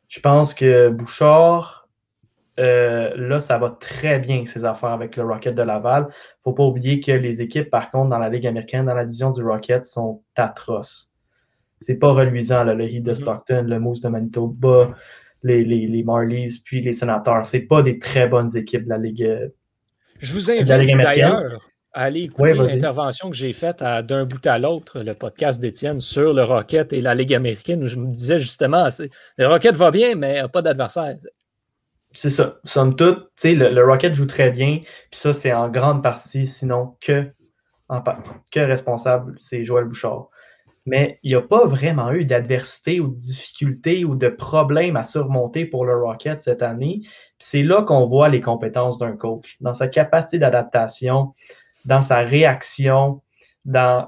Je pense que Bouchard, euh, là, ça va très bien ses affaires avec le Rocket de Laval. Faut pas oublier que les équipes, par contre, dans la Ligue américaine, dans la division du Rocket, sont atroces. C'est pas reluisant, le Heat de mm-hmm. Stockton, le Moose de Manitoba, les, les, les Marlies, puis les Sénateurs. C'est pas des très bonnes équipes de la Ligue. Euh, Je vous invite d'ailleurs à aller écouter l'intervention que j'ai faite d'un bout à l'autre, le podcast d'Étienne sur le Rocket et la Ligue américaine, où je me disais justement, le Rocket va bien, mais pas d'adversaire. C'est ça. Somme toute, le, le Rocket joue très bien, puis ça, c'est en grande partie, sinon que, en, que responsable, c'est Joël Bouchard mais il n'y a pas vraiment eu d'adversité ou de difficulté ou de problème à surmonter pour le Rocket cette année. C'est là qu'on voit les compétences d'un coach, dans sa capacité d'adaptation, dans sa réaction, dans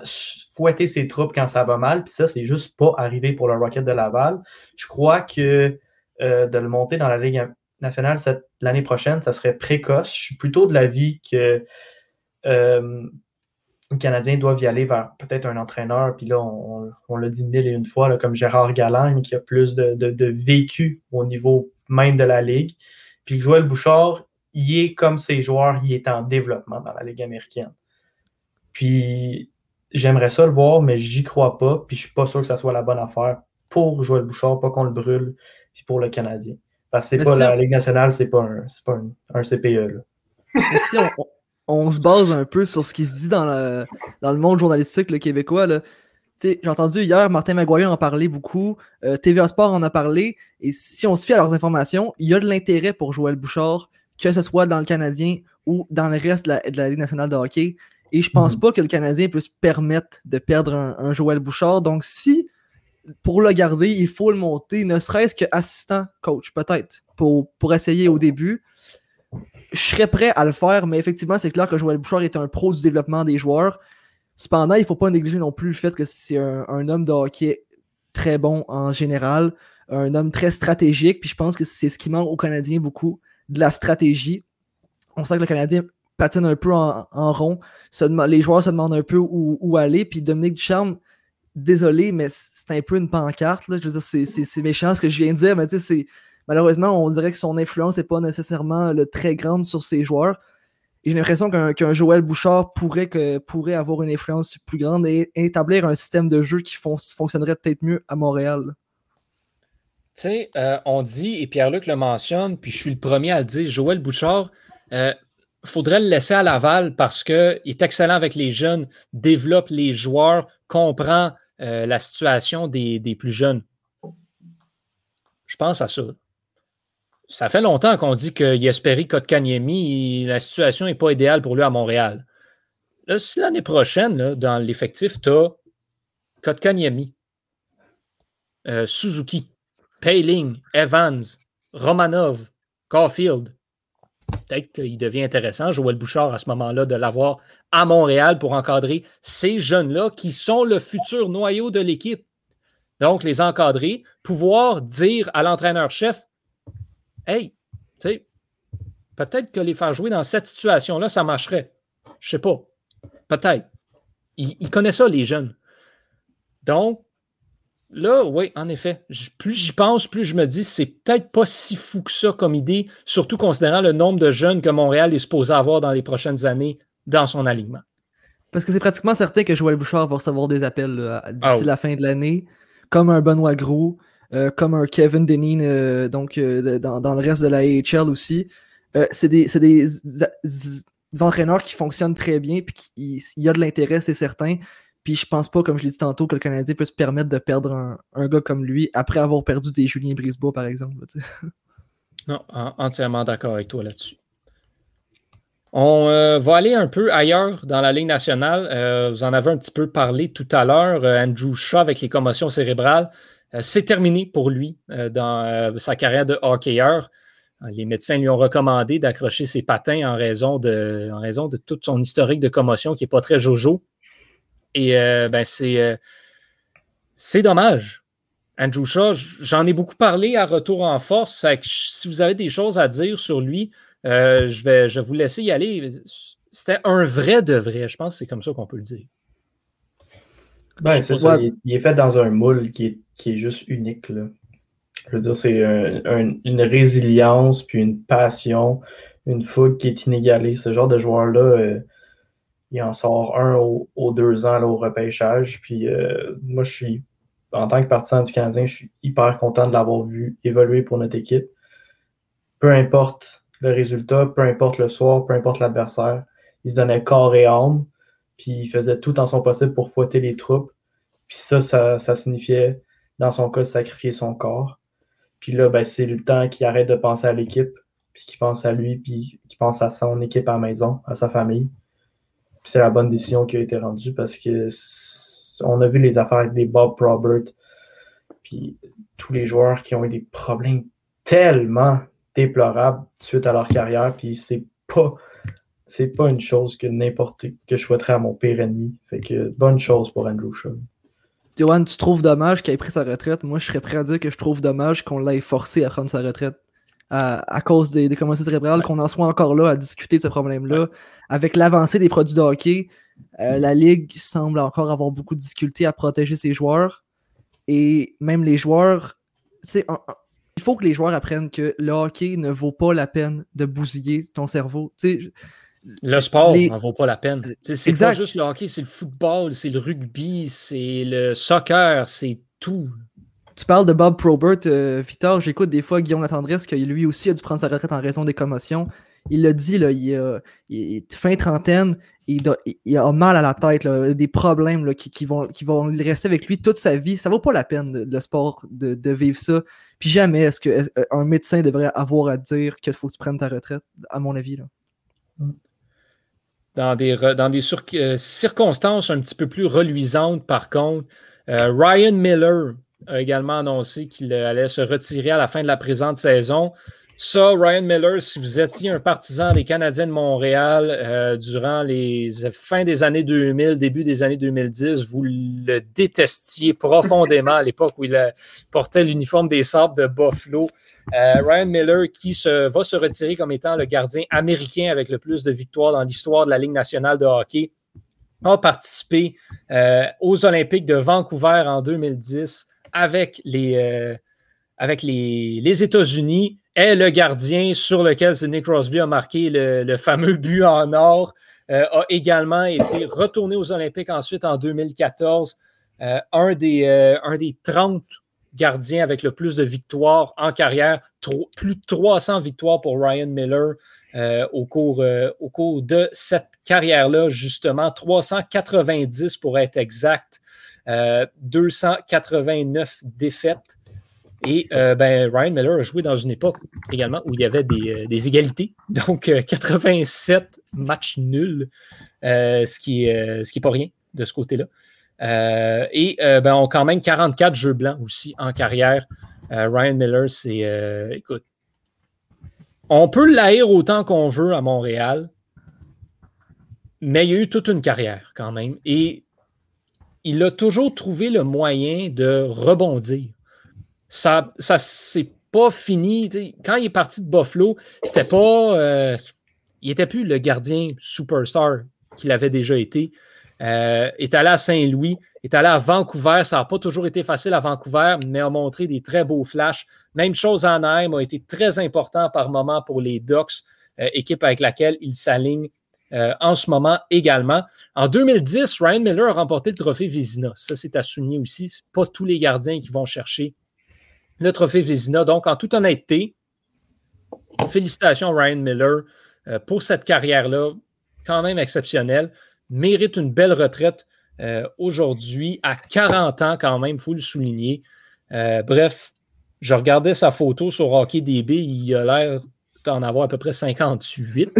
fouetter ses troupes quand ça va mal. Puis ça, c'est juste pas arrivé pour le Rocket de Laval. Je crois que euh, de le monter dans la Ligue nationale l'année prochaine, ça serait précoce. Je suis plutôt de l'avis que euh, les Canadiens doivent y aller vers peut-être un entraîneur, puis là, on, l'a dit mille et une fois, comme Gérard Galland, qui a plus de, vécu au niveau même de la Ligue. Puis Joël Bouchard, il est comme ses joueurs, il est en développement dans la Ligue américaine. Puis j'aimerais ça le voir, mais j'y crois pas, puis je suis pas sûr que ça soit la bonne affaire pour Joël Bouchard, pas qu'on le brûle, puis pour le Canadien. Parce que c'est pas la Ligue nationale, c'est pas un, pas un, CPE. si on, on se base un peu sur ce qui se dit dans le, dans le monde journalistique le québécois. J'ai entendu hier Martin Maguire en parler beaucoup, euh, TVA Sport en a parlé, et si on se fie à leurs informations, il y a de l'intérêt pour Joël Bouchard, que ce soit dans le Canadien ou dans le reste de la, Ligue nationale de hockey. Et je pense mhm. pas que le Canadien puisse permettre de perdre un, Joël Bouchard. Donc, si pour le garder, il faut le monter, ne serait-ce qu'assistant coach, peut-être, pour, pour essayer au début je serais prêt à le faire, mais effectivement, c'est clair que Joël Bouchard est un pro du développement des joueurs. Cependant, il ne faut pas négliger non plus le fait que c'est un, homme de hockey très bon en général, un homme très stratégique, puis je pense que c'est ce qui manque aux Canadiens beaucoup, de la stratégie. On sent que le Canadien patine un peu en, rond, les joueurs se demandent un peu où, aller, puis Dominique Ducharme, désolé, mais c'est un peu une pancarte, je veux dire, c'est méchant ce que je viens de dire, mais tu sais, c'est malheureusement, on dirait que son influence n'est pas nécessairement le très grande sur ses joueurs. J'ai l'impression qu'un Joël Bouchard pourrait, avoir une influence plus grande et établir un système de jeu qui fonctionnerait peut-être mieux à Montréal. Tu sais, euh, on dit, et Pierre-Luc le mentionne, puis je suis le premier à le dire, Joël Bouchard, euh, faudrait le laisser à Laval parce qu'il est excellent avec les jeunes, développe les joueurs, comprend euh, la situation des, des, plus jeunes. Je pense à ça ça fait longtemps qu'on dit que Yesperi Kotkaniemi, la situation n'est pas idéale pour lui à Montréal. Là, si l'année prochaine, dans l'effectif, tu as Kotkaniemi, euh, Suzuki, Payling, Evans, Romanov, Caulfield, peut-être qu'il devient intéressant, Joël Bouchard, à ce moment-là, de l'avoir à Montréal pour encadrer ces jeunes-là qui sont le futur noyau de l'équipe. Donc, les encadrer, pouvoir dire à l'entraîneur-chef Hey, tu sais, peut-être que les faire jouer dans cette situation-là, ça marcherait. Je sais pas. Peut-être. Ils, connaissent ça, les jeunes. Donc, là, oui, en effet, plus j'y pense, plus je me dis, c'est peut-être pas si fou que ça comme idée, surtout considérant le nombre de jeunes que Montréal est supposé avoir dans les prochaines années dans son alignement. Parce que c'est pratiquement certain que Joël Bouchard va recevoir des appels d'ici ah la fin de l'année, comme un Benoît Gros, euh, comme un Kevin Deneen euh, donc, euh, dans, le reste de la AHL aussi. c'est des, des, entraîneurs qui fonctionnent très bien, puis il y a de l'intérêt, c'est certain. Puis je pense pas, comme je l'ai dit tantôt, que le Canadien peut se permettre de perdre un, gars comme lui après avoir perdu des Julien Brisebois, par exemple. [laughs] non, entièrement d'accord avec toi là-dessus. On va aller un peu ailleurs dans la Ligue nationale. vous en avez un petit peu parlé tout à l'heure. Andrew Shaw avec les commotions cérébrales. Euh, c'est terminé pour lui euh, dans euh, sa carrière de hockeyeur. Les médecins lui ont recommandé d'accrocher ses patins en raison, de, en raison de toute son historique de commotion qui n'est pas très jojo. Et ben c'est, dommage. Andrew Shaw, j'en ai beaucoup parlé à Retour en Force. si vous avez des choses à dire sur lui, je, vais, je vais vous laisser y aller. C'était un vrai de vrai. Je pense que c'est comme ça qu'on peut le dire. Ben, c'est ça. Il, est fait dans un moule qui est, qui est juste unique. Là. Je veux dire, c'est une résilience, puis une passion, une fougue qui est inégalée. Ce genre de joueur-là, euh, il en sort un aux, deux ans au repêchage. Puis euh, moi, je suis, en tant que partisan du Canadien, je suis hyper content de l'avoir vu évoluer pour notre équipe. Peu importe le résultat, peu importe le soir, peu importe l'adversaire, il se donnait corps et âme, puis il faisait tout en son possible pour fouetter les troupes. Puis ça, ça, signifiait, dans son cas, sacrifier son corps. Puis là, ben, c'est le temps qu'il arrête de penser à l'équipe, puis qu'il pense à lui, puis qu'il pense à son équipe à maison, à sa famille. Puis c'est la bonne décision qui a été rendue parce que on a vu les affaires avec des Bob Robert, puis tous les joueurs qui ont eu des problèmes tellement déplorables suite à leur carrière, puis c'est pas c'est pas une chose que n'importe que je souhaiterais à mon pire ennemi. Fait que bonne chose pour Andrew Shaw. Johan, tu trouves dommage qu'il ait pris sa retraite? Moi, je serais prêt à dire que je trouve dommage qu'on l'ait forcé à prendre sa retraite. À, cause des, des commotions cérébrales, qu'on en soit encore là à discuter de ce problème-là. Avec l'avancée des produits de hockey, euh, la Ligue semble encore avoir beaucoup de difficultés à protéger ses joueurs. Et même les joueurs, il faut que les joueurs apprennent que le hockey ne vaut pas la peine de bousiller ton cerveau. sais le sport n'en vaut pas la peine. C'est pas juste le hockey, c'est le football, c'est le rugby, c'est le soccer, c'est tout. Tu parles de Bob Probert, euh, Victor. J'écoute des fois Guillaume Latendresse qui lui aussi a dû prendre sa retraite en raison des commotions. Il l'a dit, là, il, est fin trentaine, il, a mal à la tête, des problèmes qui, vont, qui vont rester avec lui toute sa vie. Ça vaut pas la peine, le sport, de, vivre ça. Puis jamais est-ce qu'un médecin devrait avoir à dire qu'il faut que tu prennes ta retraite, à mon avis. Là. Dans des, dans des euh, circonstances un petit peu plus reluisantes, par contre. Euh, Ryan Miller a également annoncé qu'il allait se retirer à la fin de la présente saison. Ça, Ryan Miller, si vous étiez un partisan des Canadiens de Montréal euh, durant les fins des années 2000, début des années 2010, vous le détestiez profondément à [laughs] l'époque où il portait l'uniforme des Sables de Buffalo. Euh, Ryan Miller qui se, va se retirer comme étant le gardien américain avec le plus de victoires dans l'histoire de la Ligue nationale de hockey, a participé euh, aux Olympiques de Vancouver en 2010 avec les, avec les, les États-Unis, est le gardien sur lequel Sidney Crosby a marqué le, fameux but en or, a également été retourné aux Olympiques ensuite en 2014. un, des, un des 30 gardien avec le plus de victoires en carrière, plus de 300 victoires pour Ryan Miller euh, au, cours, euh, au cours de cette carrière-là, justement, 390 pour être exact, 289 euh, défaites. Et ben, Ryan Miller a joué dans une époque également où il y avait des, des égalités, [laughs] donc 87 matchs nuls, ce qui n'est pas rien de ce côté-là. Euh, et euh, ben, on quand même 44 jeux blancs aussi en carrière. Euh, Ryan Miller, c'est. écoute, on peut l'haïr autant qu'on veut à Montréal, mais il y a eu toute une carrière quand même. Et il a toujours trouvé le moyen de rebondir. Ça, ça c'est pas fini. quand il est parti de Buffalo, c'était pas. il n'était plus le gardien superstar qu'il avait déjà été. Euh, est allé à Saint-Louis, est allé à Vancouver. Ça n'a pas toujours été facile à Vancouver, mais a montré des très beaux flashs. Même chose en Anaheim a été très important par moment pour les Ducks, euh, équipe avec laquelle il s'aligne euh, en ce moment également. En 2010, Ryan Miller a remporté le trophée Vizina. Ça, c'est à souligner aussi. Ce pas tous les gardiens qui vont chercher le trophée Vizina. Donc, en toute honnêteté, félicitations Ryan Miller pour cette carrière-là, quand même exceptionnelle mérite une belle retraite euh, aujourd'hui, à 40 ans quand même, il faut le souligner. Euh, bref, je regardais sa photo sur Hockey DB, il a l'air d'en avoir à peu près 58.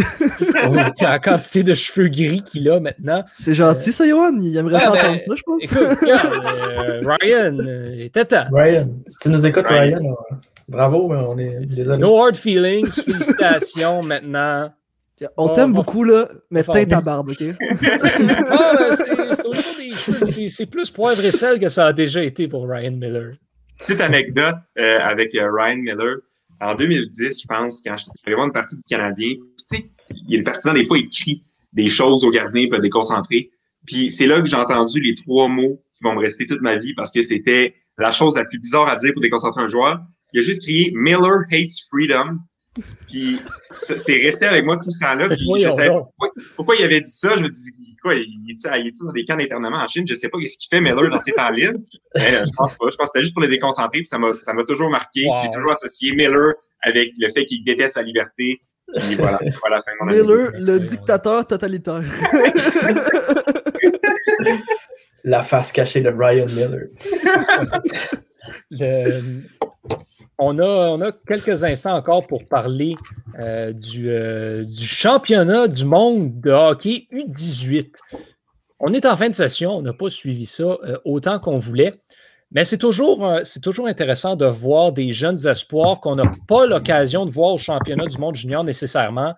[laughs] la quantité de cheveux gris qu'il a maintenant. C'est gentil, ça, Yohan. Il aimerait ah, s'entendre ben, ça, je pense. Écoute, euh, Ryan, était temps. Ryan, si tu nous écoutes, Ryan, Bravo, hein, on est désolé. No hard feelings, félicitations [laughs] maintenant. On Oh, t'aime bon. beaucoup, là, mais Bon. teint ta barbe, ok? Ah, ben, c'est plus poivre et sel que ça a déjà été pour Ryan Miller. Petite anecdote euh, avec euh, Ryan Miller. En 2010, je pense, quand je suis voir une partie du Canadien, tu sais, des partisans, des fois, ils crient des choses aux gardiens pour être déconcentrés. Puis c'est là que j'ai entendu les trois mots qui vont me rester toute ma vie parce que c'était la chose la plus bizarre à dire pour déconcentrer un joueur. Il a juste crié Miller hates freedom. Puis c'est resté avec moi tout ce temps-là. Puis je savais pourquoi, pourquoi il avait dit ça? Je me dis, quoi, il est-tu est-tu dans des camps d'internement en Chine? Je sais pas qu'est-ce qu'il fait Miller dans ses temps libres. Mais, euh, je pense pas. Je pense que c'était juste pour les déconcentrer. Puis ça m'a toujours marqué. Wow. J'ai toujours associé Miller avec le fait qu'il déteste la liberté. Puis voilà, voilà la fin de mon Miller, le dictateur totalitaire. [laughs] La face cachée de Ryan Miller. [laughs] Le- on, a, quelques instants encore pour parler euh, du, euh, du championnat du monde de hockey U18. On est en fin de session, on n'a pas suivi ça euh, autant qu'on voulait, mais c'est toujours, toujours intéressant de voir des jeunes espoirs qu'on n'a pas l'occasion de voir au championnat du monde junior nécessairement.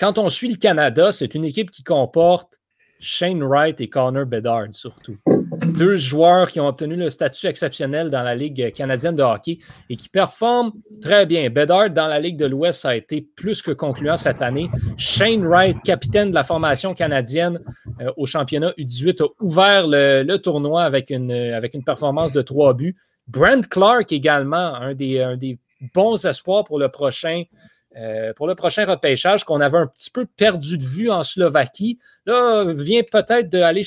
Quand on suit le Canada, c'est une équipe qui comporte Shane Wright et Connor Bedard surtout deux joueurs qui ont obtenu le statut exceptionnel dans la Ligue canadienne de hockey et qui performent très bien. Bedard, dans la Ligue de l'Ouest, a été plus que concluant cette année. Shane Wright, capitaine de la formation canadienne euh, au championnat U18, a ouvert le, tournoi avec une, euh, avec une performance de trois buts. Brent Clark également, un des, un des bons espoirs pour le prochain. Euh, pour le prochain repêchage qu'on avait un petit peu perdu de vue en Slovaquie, là, vient peut-être d'aller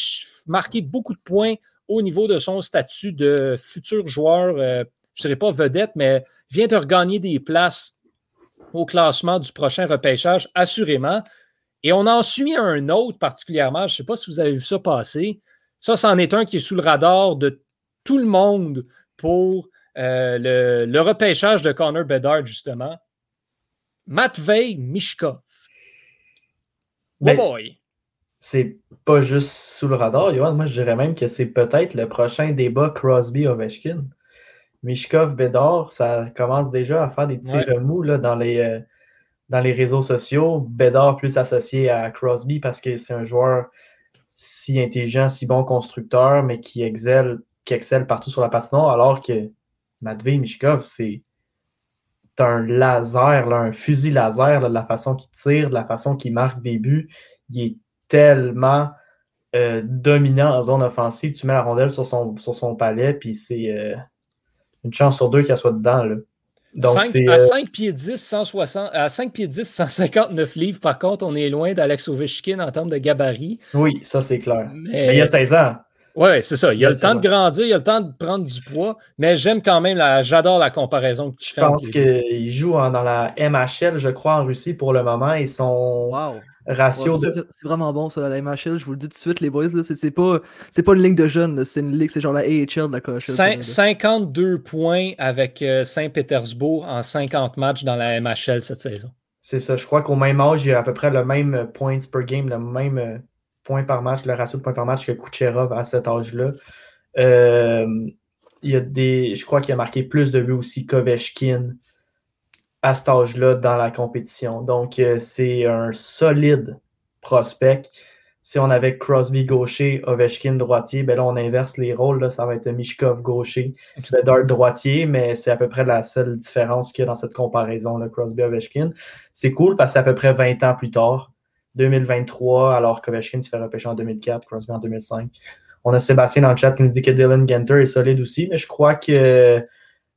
marquer beaucoup de points au niveau de son statut de futur joueur, euh, je ne dirais pas vedette, mais vient de regagner des places au classement du prochain repêchage, assurément. Et on en suit un autre particulièrement, je ne sais pas si vous avez vu ça passer. Ça, c'en est un qui est sous le radar de tout le monde pour euh, le, le repêchage de Connor Bedard, justement. Matvei Mishkov. Oh Ben, boy! c'est pas juste sous le radar, Johan. Moi, je dirais même que c'est peut-être le prochain débat Crosby-Ovechkin. Mishkov, Bédard, ça commence déjà à faire des petits Ouais. remous là, dans, les, euh, dans les réseaux sociaux. Bédard plus associé à Crosby parce que c'est un joueur si intelligent, si bon constructeur, mais qui excelle, qui excelle partout sur la patinoire, alors que Matvei Mishkov, c'est un laser, là, un fusil laser, là, de la façon qu'il tire, de la façon qu'il marque des buts. Il est tellement euh, dominant en zone offensive. Tu mets la rondelle sur son, sur son palais, puis c'est euh, une chance sur deux qu'elle soit dedans. Là. Donc, à euh, 5 pieds 10, 160, à 5 pieds 10, 159 livres. Par contre, on est loin d'Alex Ovechkin en termes de gabarit. oui, ça c'est clair. Mais, Mais il y a 16 ans. Ouais, c'est ça. Il y a Ouais, le temps de grandir, il y a le temps de prendre du poids. Mais j'aime quand même, la, j'adore la comparaison que tu Je fais. entre pense les deux. qu'il joue en- dans la MHL, je crois, en Russie pour le moment, et son Wow. ratio Ouais, de. c'est c'est vraiment bon, ça, la MHL. Je vous le dis tout de suite, les boys. là, C'est c'est pas, c'est pas une ligne de jeunes. là, C'est une ligue, c'est genre la AHL de la KHL. ça, Cin- là. 52 points avec euh, Saint-Pétersbourg en 50 matchs dans la MHL cette saison. C'est ça. Je crois qu'au même âge, il y a à peu près le même euh, points per game, le même euh, point par match, le ratio de points par match que Kucherov à cet âge-là. Euh, il y a des, je crois qu'il a marqué plus de buts aussi qu'Ovechkin à cet âge-là dans la compétition. Donc, euh, c'est un solide prospect. Si on avait Crosby gaucher, Ovechkin droitier, ben là, on inverse les rôles. Là, ça va être Mishkov gaucher, Bedard droitier, mais c'est à peu près la seule différence qu'il y a dans cette comparaison, là, Crosby-Ovechkin. C'est cool parce que c'est à peu près 20 ans plus tard, 2023, alors qu'Ovechkin se fait repêcher en 2004, Crosby en 2005. On a Sébastien dans le chat qui nous dit que Dylan Genter est solide aussi, mais je crois que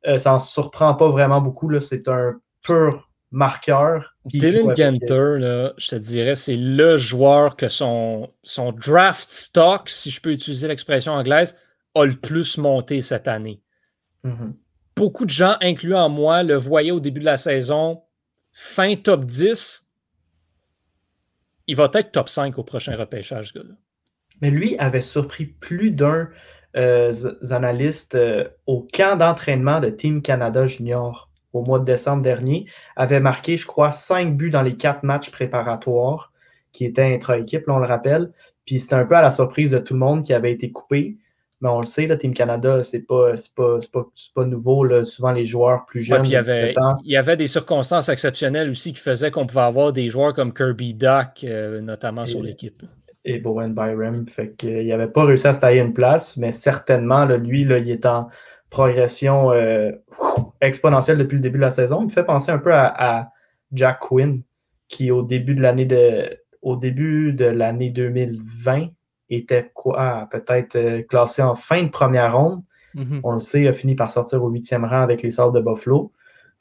euh, ça ne surprend pas vraiment beaucoup. là. C'est un pur marqueur. Dylan euh, Genter, là, je te dirais, c'est le joueur que son, son draft stock, si je peux utiliser l'expression anglaise, a le plus monté cette année. mhm. Beaucoup de gens, incluant moi, le voyaient au début de la saison, fin top 10. Il va être top 5 au prochain repêchage, ce gars-là. Mais lui avait surpris plus d'un euh, analyste euh, au camp d'entraînement de Team Canada Junior au mois de décembre dernier. Avait marqué, je crois, cinq buts dans les quatre matchs préparatoires qui étaient intra-équipe, on le rappelle. Puis c'était un peu à la surprise de tout le monde qui avait été coupé. Mais on le sait, là, Team Canada, c'est pas, pas, pas, pas nouveau. Là. Souvent, les joueurs plus jeunes, il y avait, 17 ans, il y avait des circonstances exceptionnelles aussi qui faisaient qu'on pouvait avoir des joueurs comme Kirby Duck, euh, notamment sur l'équipe. et Bowen Byram. Fait qu'il n'avait pas réussi à se tailler une place, mais certainement, là, lui, là, il est en progression euh, exponentielle depuis le début de la saison. Il me fait penser un peu à, à Jack Quinn, qui au début de l'année de au début de l'année 2020 était quoi? Peut-être euh, classé en fin de première ronde. Mhm. On le sait, il a fini par sortir au huitième rang avec les Sables de Buffalo.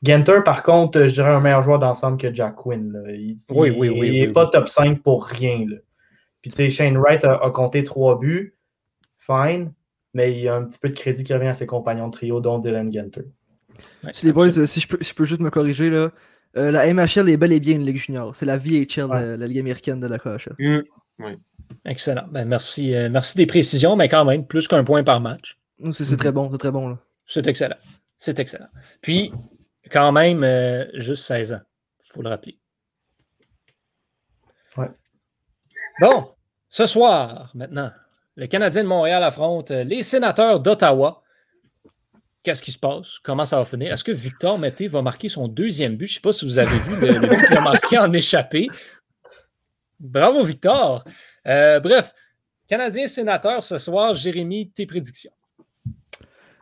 Genter, par contre, je dirais un meilleur joueur d'ensemble que Jack Quinn. là. Il, Oui, il- oui, oui, il oui, n'est oui. pas top 5 pour rien. là. Puis, tu sais, Shane Wright a, a compté trois buts. Fine. Mais il y a un petit peu de crédit qui revient à ses compagnons de trio, dont Dylan Genter. Ouais, Si les boys, euh, si je peux, je peux juste me corriger, là, euh, la MHL est bel et bien une ligue junior. C'est la VHL, Ouais. la, la ligue américaine de la KHL. Hum. Excellent. Ben, merci, euh, merci des précisions, mais quand même, plus qu'un point par match. Mm, C'est très bon, c'est très bon. Là. C'est excellent. C'est excellent. Puis, quand même, euh, juste 16 ans. Il faut le rappeler. Ouais. Bon, ce soir, maintenant, le Canadien de Montréal affronte euh, les sénateurs d'Ottawa. Qu'est-ce qui se passe? Comment ça va finir? Est-ce que Victor Mété va marquer son deuxième but? Je ne sais pas si vous avez vu le, le but qu'il a marqué en échappé. Bravo, Victor. Euh, bref, Canadien sénateur ce soir. Jérémy, tes prédictions.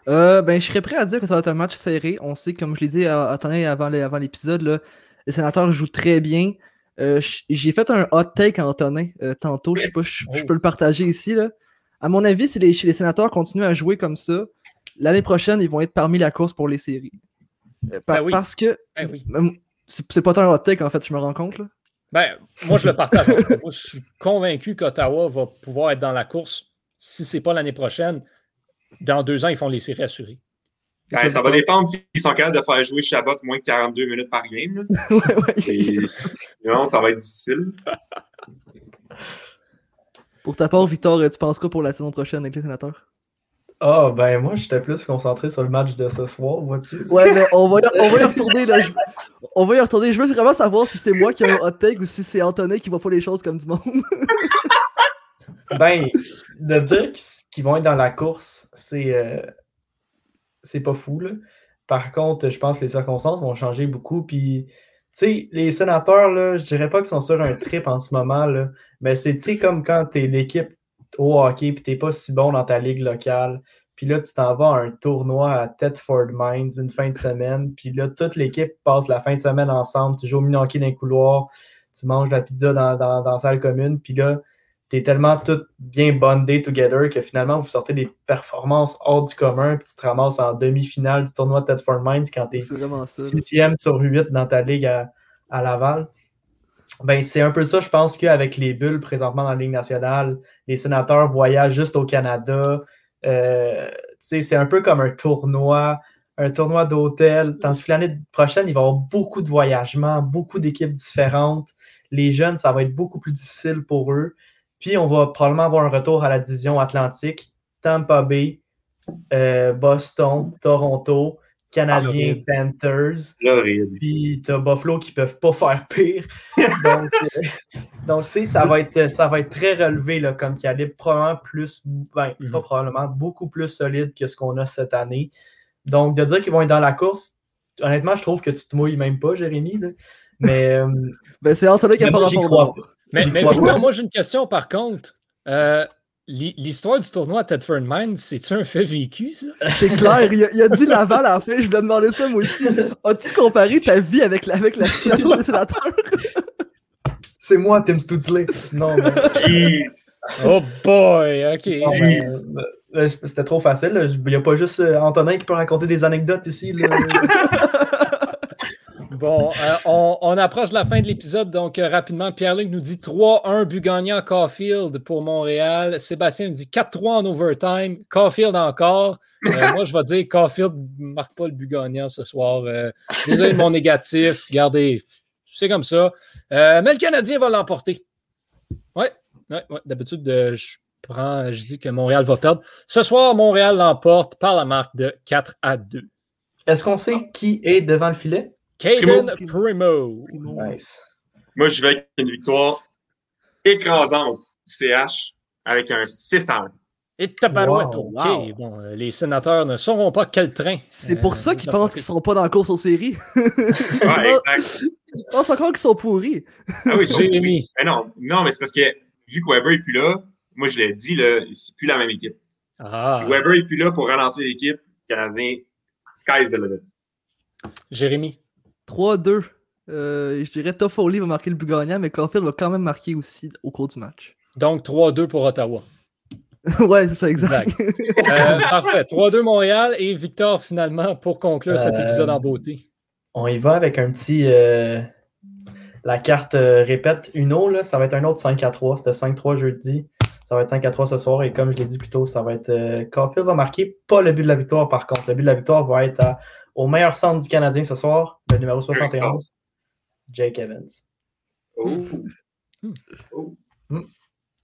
Euh, ben, je serais prêt à dire que ça va être un match serré. On sait, comme je l'ai dit à, à Tonnerre avant, le- avant l'épisode, là, les sénateurs jouent très bien. Euh, J'ai fait un hot take Antonin euh, tantôt. Je sais pas, je, je Oh. peux le partager ici. Là. À mon avis, si les, si les sénateurs continuent à jouer comme ça, l'année prochaine, ils vont être parmi la course pour les séries. Euh, par- Ben oui. Parce que Ben oui. C'est c'est pas tant un hot take, en fait, je me rends compte. Là. Ben, moi, je le [laughs] partage. moi, je suis convaincu qu'Ottawa va pouvoir être dans la course. Si ce n'est pas l'année prochaine, dans deux ans, ils font les séries assurées. Ben, ça va dépendre s'ils sont capables de faire jouer Chabot moins de 42 minutes par game. là. [laughs] ouais, ouais. Et Sinon, ça va être difficile. Pour ta part, Victor, tu penses quoi pour la saison prochaine avec les sénateurs? Ah, ben moi, j'étais plus concentré sur le match de ce soir, vois-tu? Ouais, mais on va, y, on va y [laughs] retourner. Là. Je- on va y retourner. Je veux vraiment savoir si c'est moi qui ai un hot take ou si c'est Antonin qui voit pas les choses comme du monde. [laughs] [laughs] Ben, de dire qu'ils vont être dans la course, c'est euh, c'est pas fou. Là. Par contre, je pense que les circonstances vont changer beaucoup. Puis, tu sais, les sénateurs, là, je dirais pas qu'ils sont sur un trip en ce moment, là, mais c'est tu sais, comme quand tu es l'équipe au hockey puis t'es pas si bon dans ta ligue locale. Puis là, tu t'en vas à un tournoi à Thetford Mines une fin de semaine. Puis là, toute l'équipe passe la fin de semaine ensemble. Tu joues au mini-hockey dans les couloirs. Tu manges la pizza dans, dans, dans la salle commune. Puis là, t'es tellement tout bien bondé together que finalement, vous sortez des performances hors du commun, puis tu te ramasses en demi-finale du tournoi de Thetford Mines quand ça. là. sixième sur huit dans ta ligue à, à Laval. Ben, c'est un peu ça, je pense qu'avec les bulles présentement dans la Ligue nationale, les sénateurs voyagent juste au Canada. Euh, c'est un peu comme un tournoi, un tournoi d'hôtel. Tandis que l'année prochaine, il va y avoir beaucoup de voyagements, beaucoup d'équipes différentes. Les jeunes, ça va être beaucoup plus difficile pour eux. Puis, on va probablement avoir un retour à la division Atlantique, Tampa Bay, euh, Boston, Toronto, Canadiens, Floride. Panthers. Puis t'as Buffalo qui peuvent pas faire pire. Donc, [laughs] euh, donc tu sais, ça va être ça va être très relevé là, comme calibre, probablement plus, ben, Mhm. pas probablement, beaucoup plus solide que ce qu'on a cette année. Donc, de dire qu'ils vont être dans la course, honnêtement, je trouve que tu te mouilles même pas, Jérémy. là. Mais euh, [laughs] Ben, c'est Antonin qui a pas rapport. Mais, mais moi, j'ai une question par contre. Euh, L'histoire du tournoi à Tedford Mines, c'est-tu un fait vécu, ça? [laughs] C'est clair, il a, il a dit Laval à la fin, je voulais demander ça moi aussi. As-tu comparé ta vie avec la, avec la situation des [laughs] sénateurs? C'est moi, Tim Stutzley. Non, mais, Jeez. Oh boy, ok. c'était trop facile. là. Il n'y a pas juste euh, Antonin qui peut raconter des anecdotes ici. là. [laughs] Bon, euh, on, on approche de la fin de l'épisode, donc euh, rapidement, Pierre-Luc nous dit 3-1 but gagnant Caulfield pour Montréal. Sébastien nous dit 4-3 en overtime. Caulfield encore. Euh, [laughs] moi, je vais dire Caulfield ne marque pas le but gagnant ce soir. Euh, désolé de mon négatif. Regardez, c'est comme ça. Euh, mais le Canadien va l'emporter. Oui, ouais, ouais. d'habitude, euh, je prends, je dis que Montréal va perdre. Ce soir, Montréal l'emporte par la marque de 4 à 2. Est-ce qu'on sait qui est devant le filet? Caden Primo. Primo. Nice. Moi, je vais avec une victoire écrasante du CH avec un 6 à 1. Et tabarouette, Wow, OK. wow. Bon, euh, les sénateurs ne sauront pas quel train. C'est euh, pour ça qu'ils pensent qu'ils sont pas dans la course aux séries. [laughs] Ouais, exact. Ils pensent encore qu'ils sont pourris. Ah oui, [laughs] c'est Jérémy. Mais non, non, mais c'est parce que vu que Weber n'est plus là, moi je l'ai dit, là, c'est plus la même équipe. Ah, Si Weber n'est plus là pour relancer l'équipe, le Canadien, sky's the limit. Jérémy. 3-2. Euh, je dirais Toffoli va marquer le but gagnant, mais Caulfield va quand même marquer aussi au cours du match. Donc 3-2 pour Ottawa. [laughs] ouais, c'est ça, exact. [laughs] Euh, parfait. 3-2 Montréal et Victor finalement pour conclure cet Euh, épisode en beauté. On y va avec un petit. euh, la carte euh, répète Uno, là, ça va être un autre 5 à 3. C'était 5-3 jeudi. Ça va être 5 à 3 ce soir. Et comme je l'ai dit plus tôt, ça va être. Euh, Caulfield va marquer pas le but de la victoire, par contre. Le but de la victoire va être à- au meilleur centre du Canadien ce soir, le numéro 71, Jake Evans. Oh.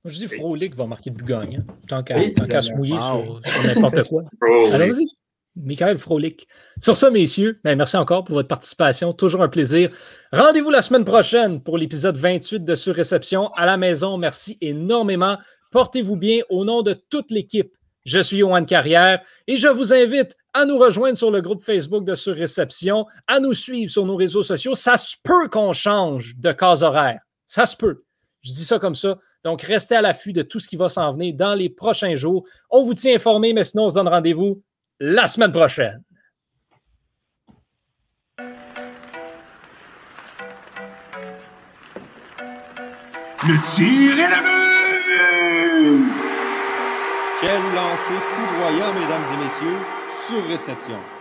Je dis Frolic va marquer le but gagnant. Tant qu'à Oui, se mouiller Wow. sur, sur n'importe quoi. [laughs] Allons-y. Michael Frolic. Sur ça, messieurs, ben, merci encore pour votre participation. Toujours un plaisir. Rendez-vous la semaine prochaine pour l'épisode 28 de Surréception à la maison. Merci énormément. Portez-vous bien au nom de toute l'équipe. Je suis Yohan Carrière et je vous invite à nous rejoindre sur le groupe Facebook de Surréception, à nous suivre sur nos réseaux sociaux. Ça se peut qu'on change de case horaire. Ça se peut. Je dis ça comme ça. Donc, restez à l'affût de tout ce qui va s'en venir dans les prochains jours. On vous tient informé, mais sinon, on se donne rendez-vous la semaine prochaine. Le tir but! Quel lancer foudroyant, mesdames et messieurs, sur réception.